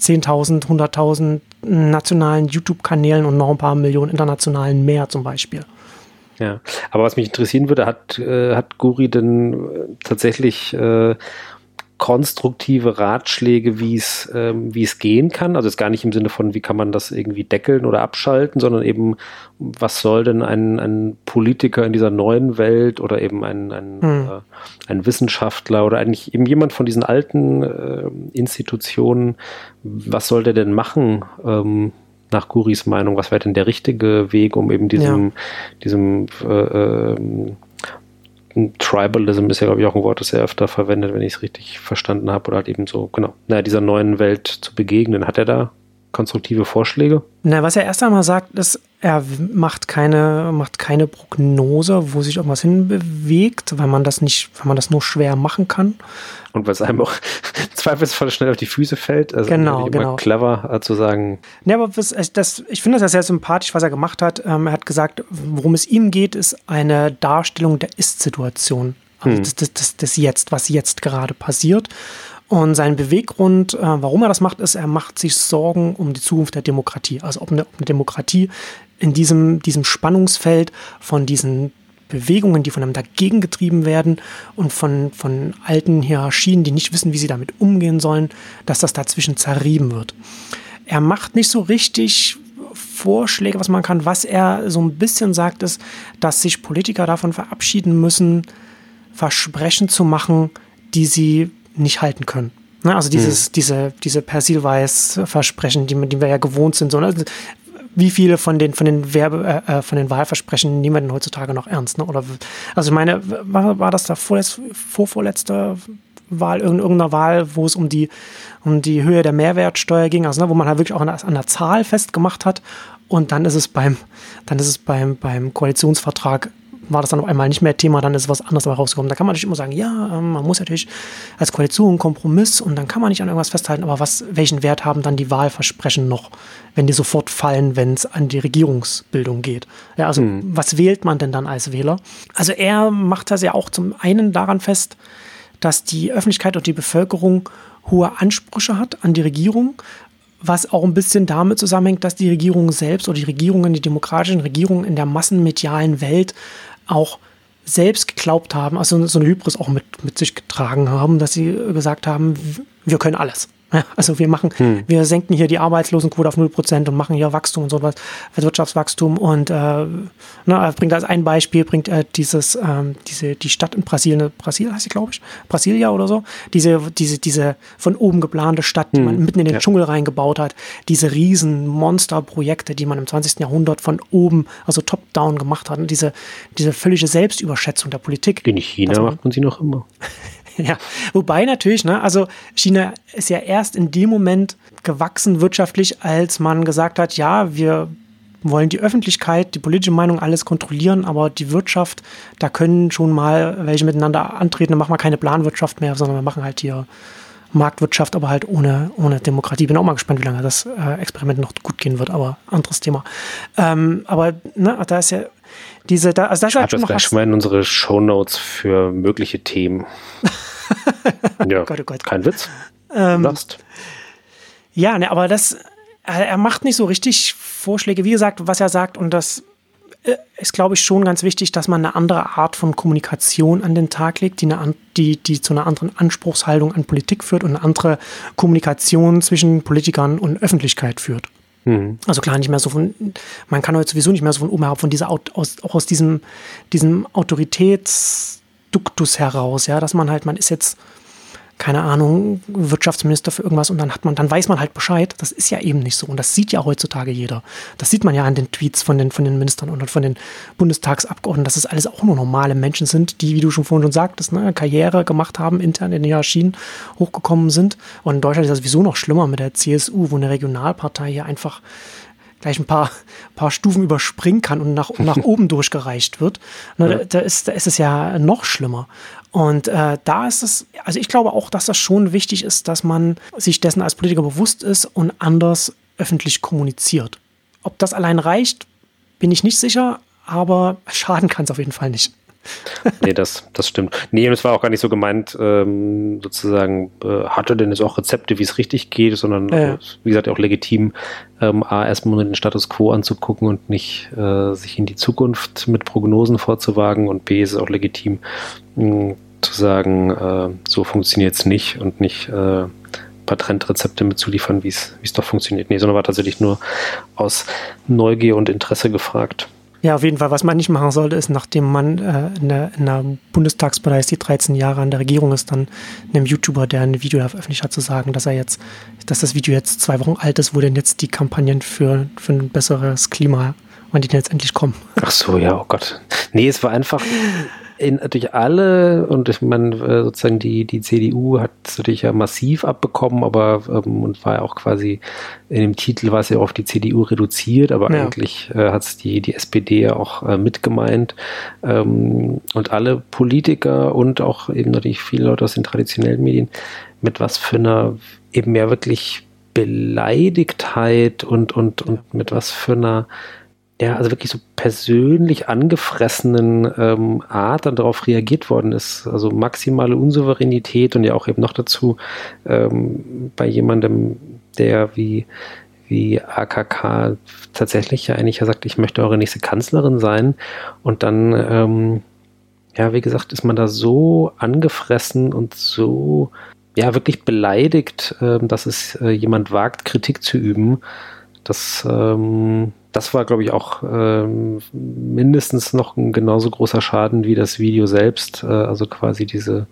10.000, 100.000 nationalen YouTube-Kanälen und noch ein paar Millionen internationalen mehr zum Beispiel. Ja, aber was mich interessieren würde, hat, äh, hat Guri denn äh, tatsächlich äh, konstruktive Ratschläge, wie es ähm, wie es gehen kann. Also jetzt gar nicht im Sinne von, wie kann man das irgendwie deckeln oder abschalten, sondern eben, was soll denn ein, ein Politiker in dieser neuen Welt oder eben ein, ein, hm. äh, ein Wissenschaftler oder eigentlich eben jemand von diesen alten äh, Institutionen, was soll der denn machen? Ähm, nach Guris Meinung, was wäre denn der richtige Weg, um eben diesem, ja. diesem äh, ähm, Tribalism ist ja, glaube ich, auch ein Wort, das er öfter verwendet, wenn ich es richtig verstanden habe, oder halt eben so, genau, naja, dieser neuen Welt zu begegnen. Hat er da konstruktive Vorschläge? Na, was er erst einmal sagt, ist, er macht keine, macht keine Prognose, wo sich irgendwas hinbewegt, weil man das nicht, weil man das nur schwer machen kann. Und weil es einem auch zweifelsvoll schnell auf die Füße fällt. Also genau, genau. clever äh, zu sagen. Ja, aber was, das, ich finde das sehr sympathisch, was er gemacht hat. Ähm, er hat gesagt, worum es ihm geht, ist eine Darstellung der Ist-Situation. Also hm. das, das, das, das Jetzt, was jetzt gerade passiert. Und sein Beweggrund, äh, warum er das macht, ist, er macht sich Sorgen um die Zukunft der Demokratie. Also ob eine, ob eine Demokratie in diesem, diesem Spannungsfeld von diesen Bewegungen, die von einem dagegen getrieben werden und von, von alten Hierarchien, die nicht wissen, wie sie damit umgehen sollen, dass das dazwischen zerrieben wird. Er macht nicht so richtig Vorschläge, was man kann. Was er so ein bisschen sagt, ist, dass sich Politiker davon verabschieden müssen, Versprechen zu machen, die sie nicht halten können. Ne? Also dieses, hm. diese, diese Persilweis-Versprechen, die, die wir ja gewohnt sind. So, ne? Wie viele von den, von den Werbe, äh, äh, von den Wahlversprechen nehmen wir denn heutzutage noch ernst? Ne? Oder, also ich meine, war, war das da vorletz, vorvorletzte Wahl, irgendeiner Wahl, wo es um die, um die Höhe der Mehrwertsteuer ging, also ne, wo man halt wirklich auch an der, an der Zahl festgemacht hat. Und dann ist es beim, dann ist es beim, beim Koalitionsvertrag war das dann auf einmal nicht mehr Thema, dann ist was anderes dabei rausgekommen. Da kann man natürlich immer sagen, ja, ähm, man muss natürlich als Koalition einen Kompromiss und dann kann man nicht an irgendwas festhalten, aber was, welchen Wert haben dann die Wahlversprechen noch, wenn die sofort fallen, wenn es an die Regierungsbildung geht? Ja, also hm. was wählt man denn dann als Wähler? Also er macht das ja auch zum einen daran fest, dass die Öffentlichkeit und die Bevölkerung hohe Ansprüche hat an die Regierung, was auch ein bisschen damit zusammenhängt, dass die Regierungen selbst oder die Regierungen, die demokratischen Regierungen in der massenmedialen Welt auch selbst geglaubt haben, also so eine Hybris auch mit, mit sich getragen haben, dass sie gesagt haben, wir können alles. Also wir machen, hm. wir senken hier die Arbeitslosenquote auf 0% und machen hier Wachstum und sowas, Wirtschaftswachstum und äh, na, bringt als ein Beispiel, bringt äh, dieses, ähm, diese, die Stadt in Brasilien, Brasil heißt sie, glaube ich, Brasilia oder so, diese, diese, diese von oben geplante Stadt, die hm. man mitten in den ja. Dschungel reingebaut hat, diese riesen Monsterprojekte, die man im 20. Jahrhundert von oben, also top-down gemacht hat, und diese, diese völlige Selbstüberschätzung der Politik. In China macht man sie noch immer. Ja, wobei natürlich, ne, also China ist ja erst in dem Moment gewachsen wirtschaftlich, als man gesagt hat, ja, wir wollen die Öffentlichkeit, die politische Meinung alles kontrollieren, aber die Wirtschaft, da können schon mal welche miteinander antreten, dann machen wir keine Planwirtschaft mehr, sondern wir machen halt hier Marktwirtschaft, aber halt ohne, ohne Demokratie. Bin auch mal gespannt, wie lange das äh, Experiment noch gut gehen wird, aber anderes Thema. Ähm, aber ne, da ist ja diese, da, also das gleich schon mal in unsere Shownotes für mögliche Themen. ja, Gott, oh Gott. kein Witz. Ähm, Lost. Ja, ne, aber das, er macht nicht so richtig Vorschläge. Wie gesagt, was er sagt, und das äh, ist, glaube ich, schon ganz wichtig, dass man eine andere Art von Kommunikation an den Tag legt, die, eine, die, die zu einer anderen Anspruchshaltung an Politik führt und eine andere Kommunikation zwischen Politikern und Öffentlichkeit führt. Mhm. Also klar, nicht mehr so von, man kann heute sowieso nicht mehr so von oben herab, von dieser, aus, auch aus diesem, diesem Autoritätsduktus heraus, ja, dass man halt, man ist jetzt keine Ahnung, Wirtschaftsminister für irgendwas und dann hat man, dann weiß man halt Bescheid. Das ist ja eben nicht so. Und das sieht ja heutzutage jeder. Das sieht man ja an den Tweets von den, von den Ministern und von den Bundestagsabgeordneten, dass es das alles auch nur normale Menschen sind, die, wie du schon vorhin schon sagtest, ne, Karriere gemacht haben, intern in den Hierarchien hochgekommen sind. Und in Deutschland ist das sowieso noch schlimmer mit der CSU, wo eine Regionalpartei hier einfach gleich ein paar, paar Stufen überspringen kann und nach, nach oben durchgereicht wird. Ne, ja. da, da, ist, da ist es ja noch schlimmer. Und äh, da ist es, also ich glaube auch, dass das schon wichtig ist, dass man sich dessen als Politiker bewusst ist und anders öffentlich kommuniziert. Ob das allein reicht, bin ich nicht sicher, aber schaden kann es auf jeden Fall nicht. nee, das, das stimmt. Nee, und es war auch gar nicht so gemeint, ähm, sozusagen, äh, hatte denn jetzt auch Rezepte, wie es richtig geht, sondern, äh, wie gesagt, auch legitim, ähm, A, erstmal den Status quo anzugucken und nicht äh, sich in die Zukunft mit Prognosen vorzuwagen und B, ist es auch legitim, mh, zu sagen, äh, so funktioniert es nicht und nicht äh, Patentrezepte mitzuliefern, wie es doch funktioniert. Nee, sondern war tatsächlich nur aus Neugier und Interesse gefragt. Ja, auf jeden Fall. Was man nicht machen sollte, ist, nachdem man äh, in, der, in der Bundestagspartei ist, die 13 Jahre an der Regierung ist, dann einem YouTuber, der ein Video veröffentlicht hat, zu sagen, dass er jetzt, dass das Video jetzt zwei Wochen alt ist, wo denn jetzt die Kampagnen für, für ein besseres Klima, wann die denn jetzt endlich kommen. Ach so, ja, oh Gott. Nee, es war einfach, in, durch alle, und ich meine, äh, sozusagen die, die CDU hat es natürlich ja massiv abbekommen, aber ähm, und war ja auch quasi in dem Titel war es ja auf die CDU reduziert, aber ja. eigentlich äh, hat es die, die SPD ja auch äh, mitgemeint. Ähm, und alle Politiker und auch eben natürlich viele Leute aus den traditionellen Medien mit was für einer eben ja wirklich Beleidigtheit und, und, und mit was für einer ja, also wirklich so persönlich angefressenen ähm, Art dann darauf reagiert worden ist. Also maximale Unsouveränität und ja auch eben noch dazu ähm, bei jemandem, der wie, wie AKK tatsächlich ja eigentlich ja sagt, ich möchte eure nächste Kanzlerin sein. Und dann, ähm, ja, wie gesagt, ist man da so angefressen und so, ja, wirklich beleidigt, äh, dass es äh, jemand wagt, Kritik zu üben. Das, ähm, das war, glaube ich, auch ähm, mindestens noch ein genauso großer Schaden wie das Video selbst. Äh, also quasi diese,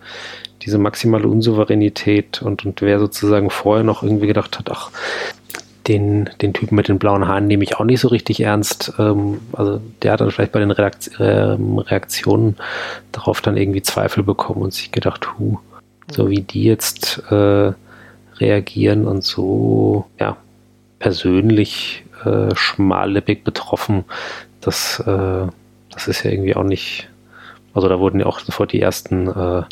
diese maximale Unsouveränität und, und wer sozusagen vorher noch irgendwie gedacht hat, ach, den, den Typen mit den blauen Haaren nehme ich auch nicht so richtig ernst. Ähm, also der hat dann vielleicht bei den Reakt ähm, Reaktionen darauf dann irgendwie Zweifel bekommen und sich gedacht, hu, so wie die jetzt äh, reagieren und so, ja, persönlich äh, schmallippig betroffen. Das, äh, das ist ja irgendwie auch nicht. Also da wurden ja auch sofort die ersten äh,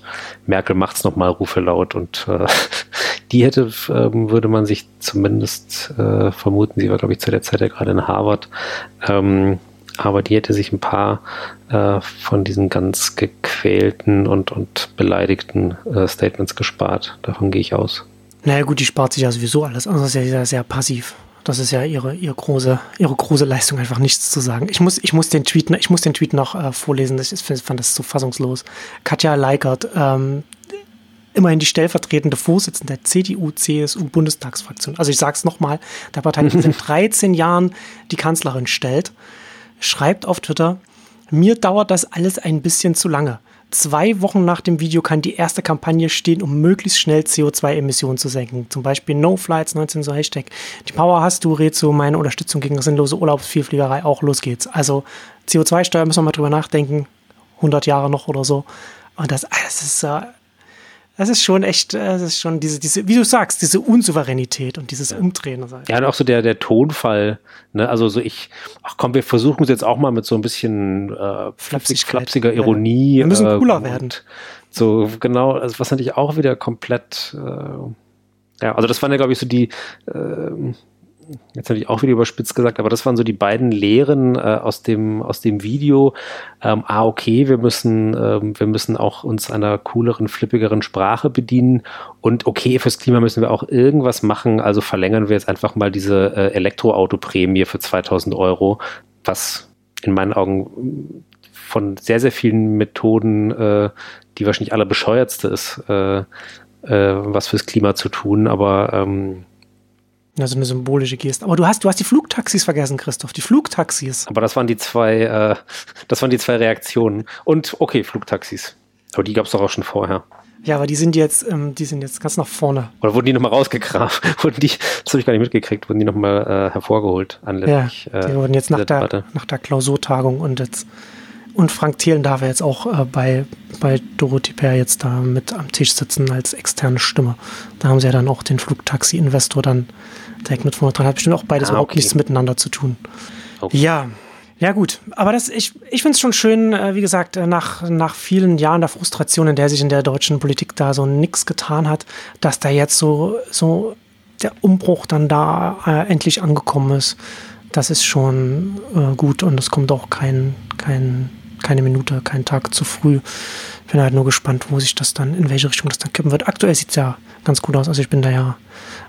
Merkel macht's nochmal Rufe laut und äh, die hätte, ähm, würde man sich zumindest äh, vermuten, sie war glaube ich zu der Zeit ja gerade in Harvard, ähm, aber die hätte sich ein paar äh, von diesen ganz gequälten und, und beleidigten äh, Statements gespart. Davon gehe ich aus. Naja gut, die spart sich ja sowieso alles. Also ist ja sehr, sehr passiv. Das ist ja ihre, ihre, große, ihre große Leistung, einfach nichts zu sagen. Ich muss, ich muss den Tweet, ich muss den Tweet noch äh, vorlesen. Ich fand das so fassungslos. Katja Leikert, ähm, immerhin die stellvertretende Vorsitzende der CDU-CSU-Bundestagsfraktion. Also ich sage es nochmal, der Partei, die seit 13 Jahren die Kanzlerin stellt, schreibt auf Twitter, mir dauert das alles ein bisschen zu lange. Zwei Wochen nach dem Video kann die erste Kampagne stehen, um möglichst schnell CO2-Emissionen zu senken. Zum Beispiel No Flights 19 so Hashtag. Die Power hast du, Rezo, meine Unterstützung gegen sinnlose Urlaubsvielfliegerei. Auch los geht's. Also CO2-Steuer müssen wir mal drüber nachdenken. 100 Jahre noch oder so. Und das, das ist äh, das ist schon echt, das ist schon diese, diese, wie du sagst, diese Unsouveränität und dieses Umdrehen. Ja, und auch so der, der Tonfall, ne, also so ich, ach komm, wir versuchen es jetzt auch mal mit so ein bisschen äh, flapsig, flapsiger Ironie. Wir müssen cooler äh, werden. So, genau, also was natürlich auch wieder komplett, äh, ja, also das waren ja, glaube ich, so die, äh, jetzt natürlich auch wieder überspitzt gesagt, aber das waren so die beiden Lehren äh, aus dem aus dem Video. Ähm, ah, okay, wir müssen ähm, wir müssen auch uns einer cooleren, flippigeren Sprache bedienen und okay, fürs Klima müssen wir auch irgendwas machen. Also verlängern wir jetzt einfach mal diese äh, Elektroautoprämie für 2000 Euro, was in meinen Augen von sehr sehr vielen Methoden, äh, die wahrscheinlich aller bescheuertste ist, äh, äh, was fürs Klima zu tun, aber ähm, also eine symbolische Geste. Aber du hast, du hast die Flugtaxis vergessen, Christoph. Die Flugtaxis. Aber das waren die zwei, äh, das waren die zwei Reaktionen. Und okay, Flugtaxis. Aber die gab es doch auch schon vorher. Ja, aber die sind jetzt, ähm, die sind jetzt ganz nach vorne. Oder wurden die nochmal rausgekramt? wurden die, das habe ich gar nicht mitgekriegt, wurden die nochmal äh, hervorgeholt anlässlich. Ja, die äh, wurden jetzt nach der, nach der Klausurtagung und jetzt und Frank Thelen darf ja jetzt auch äh, bei, bei Dorothee Per jetzt da mit am Tisch sitzen als externe Stimme. Da haben sie ja dann auch den Flugtaxi-Investor dann direkt mit vorne dran. Hat bestimmt auch beides ah, überhaupt nichts miteinander zu tun. Okay. Ja. Ja, gut. Aber das, ich, ich finde es schon schön, äh, wie gesagt, äh, nach, nach vielen Jahren der Frustration, in der sich in der deutschen Politik da so nichts getan hat, dass da jetzt so, so der Umbruch dann da äh, endlich angekommen ist. Das ist schon äh, gut und es kommt auch kein, kein keine Minute, keinen Tag zu früh. Ich bin halt nur gespannt, wo sich das dann, in welche Richtung das dann kippen wird. Aktuell sieht es ja ganz gut aus. Also ich bin da ja,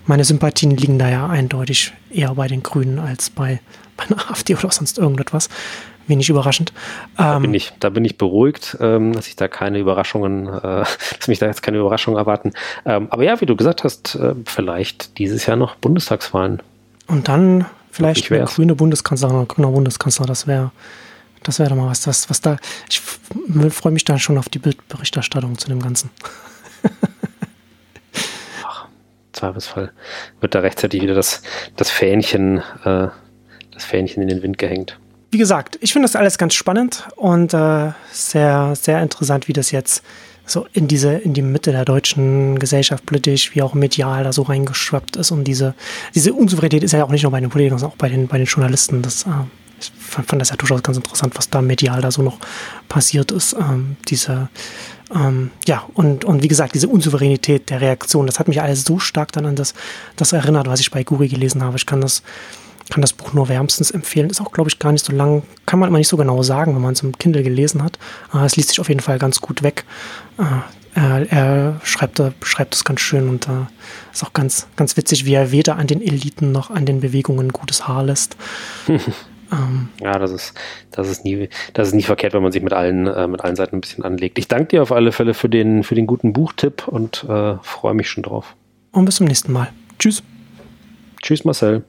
meine Sympathien liegen da ja eindeutig eher bei den Grünen als bei, bei einer AfD oder sonst irgendetwas. Wenig überraschend. Da, ähm, bin, ich, da bin ich beruhigt, ähm, dass ich da keine Überraschungen, äh, dass mich da jetzt keine Überraschungen erwarten. Ähm, aber ja, wie du gesagt hast, äh, vielleicht dieses Jahr noch Bundestagswahlen. Und dann vielleicht eine grüne Bundeskanzlerin oder grüner Bundeskanzler, das wäre das wäre doch mal was, was, was da. Ich freue mich da schon auf die Bildberichterstattung zu dem Ganzen. Zweifelsfall wird da rechtzeitig wieder das, das Fähnchen, äh, das Fähnchen in den Wind gehängt. Wie gesagt, ich finde das alles ganz spannend und äh, sehr, sehr interessant, wie das jetzt so in diese, in die Mitte der deutschen Gesellschaft politisch, wie auch medial da so reingeschwappt ist. Und diese, diese Unsouveränität ist ja auch nicht nur bei den Politikern, sondern auch bei den, bei den Journalisten. Das äh, ich fand, fand, das ja durchaus ganz interessant, was da medial da so noch passiert ist. Ähm, diese, ähm, ja, und, und wie gesagt, diese Unsouveränität der Reaktion, das hat mich alles so stark dann an das, das erinnert, was ich bei Guri gelesen habe. Ich kann das, kann das Buch nur wärmstens empfehlen. Ist auch, glaube ich, gar nicht so lang, kann man immer nicht so genau sagen, wenn man es im Kindle gelesen hat. Äh, es liest sich auf jeden Fall ganz gut weg. Äh, er, er schreibt, schreibt ganz schön und äh, ist auch ganz, ganz witzig, wie er weder an den Eliten noch an den Bewegungen gutes Haar lässt. Ähm, ja, das ist, das ist nie, das ist nie verkehrt, wenn man sich mit allen, äh, mit allen Seiten ein bisschen anlegt. Ich danke dir auf alle Fälle für den, für den guten Buchtipp und äh, freue mich schon drauf. Und bis zum nächsten Mal. Tschüss. Tschüss, Marcel.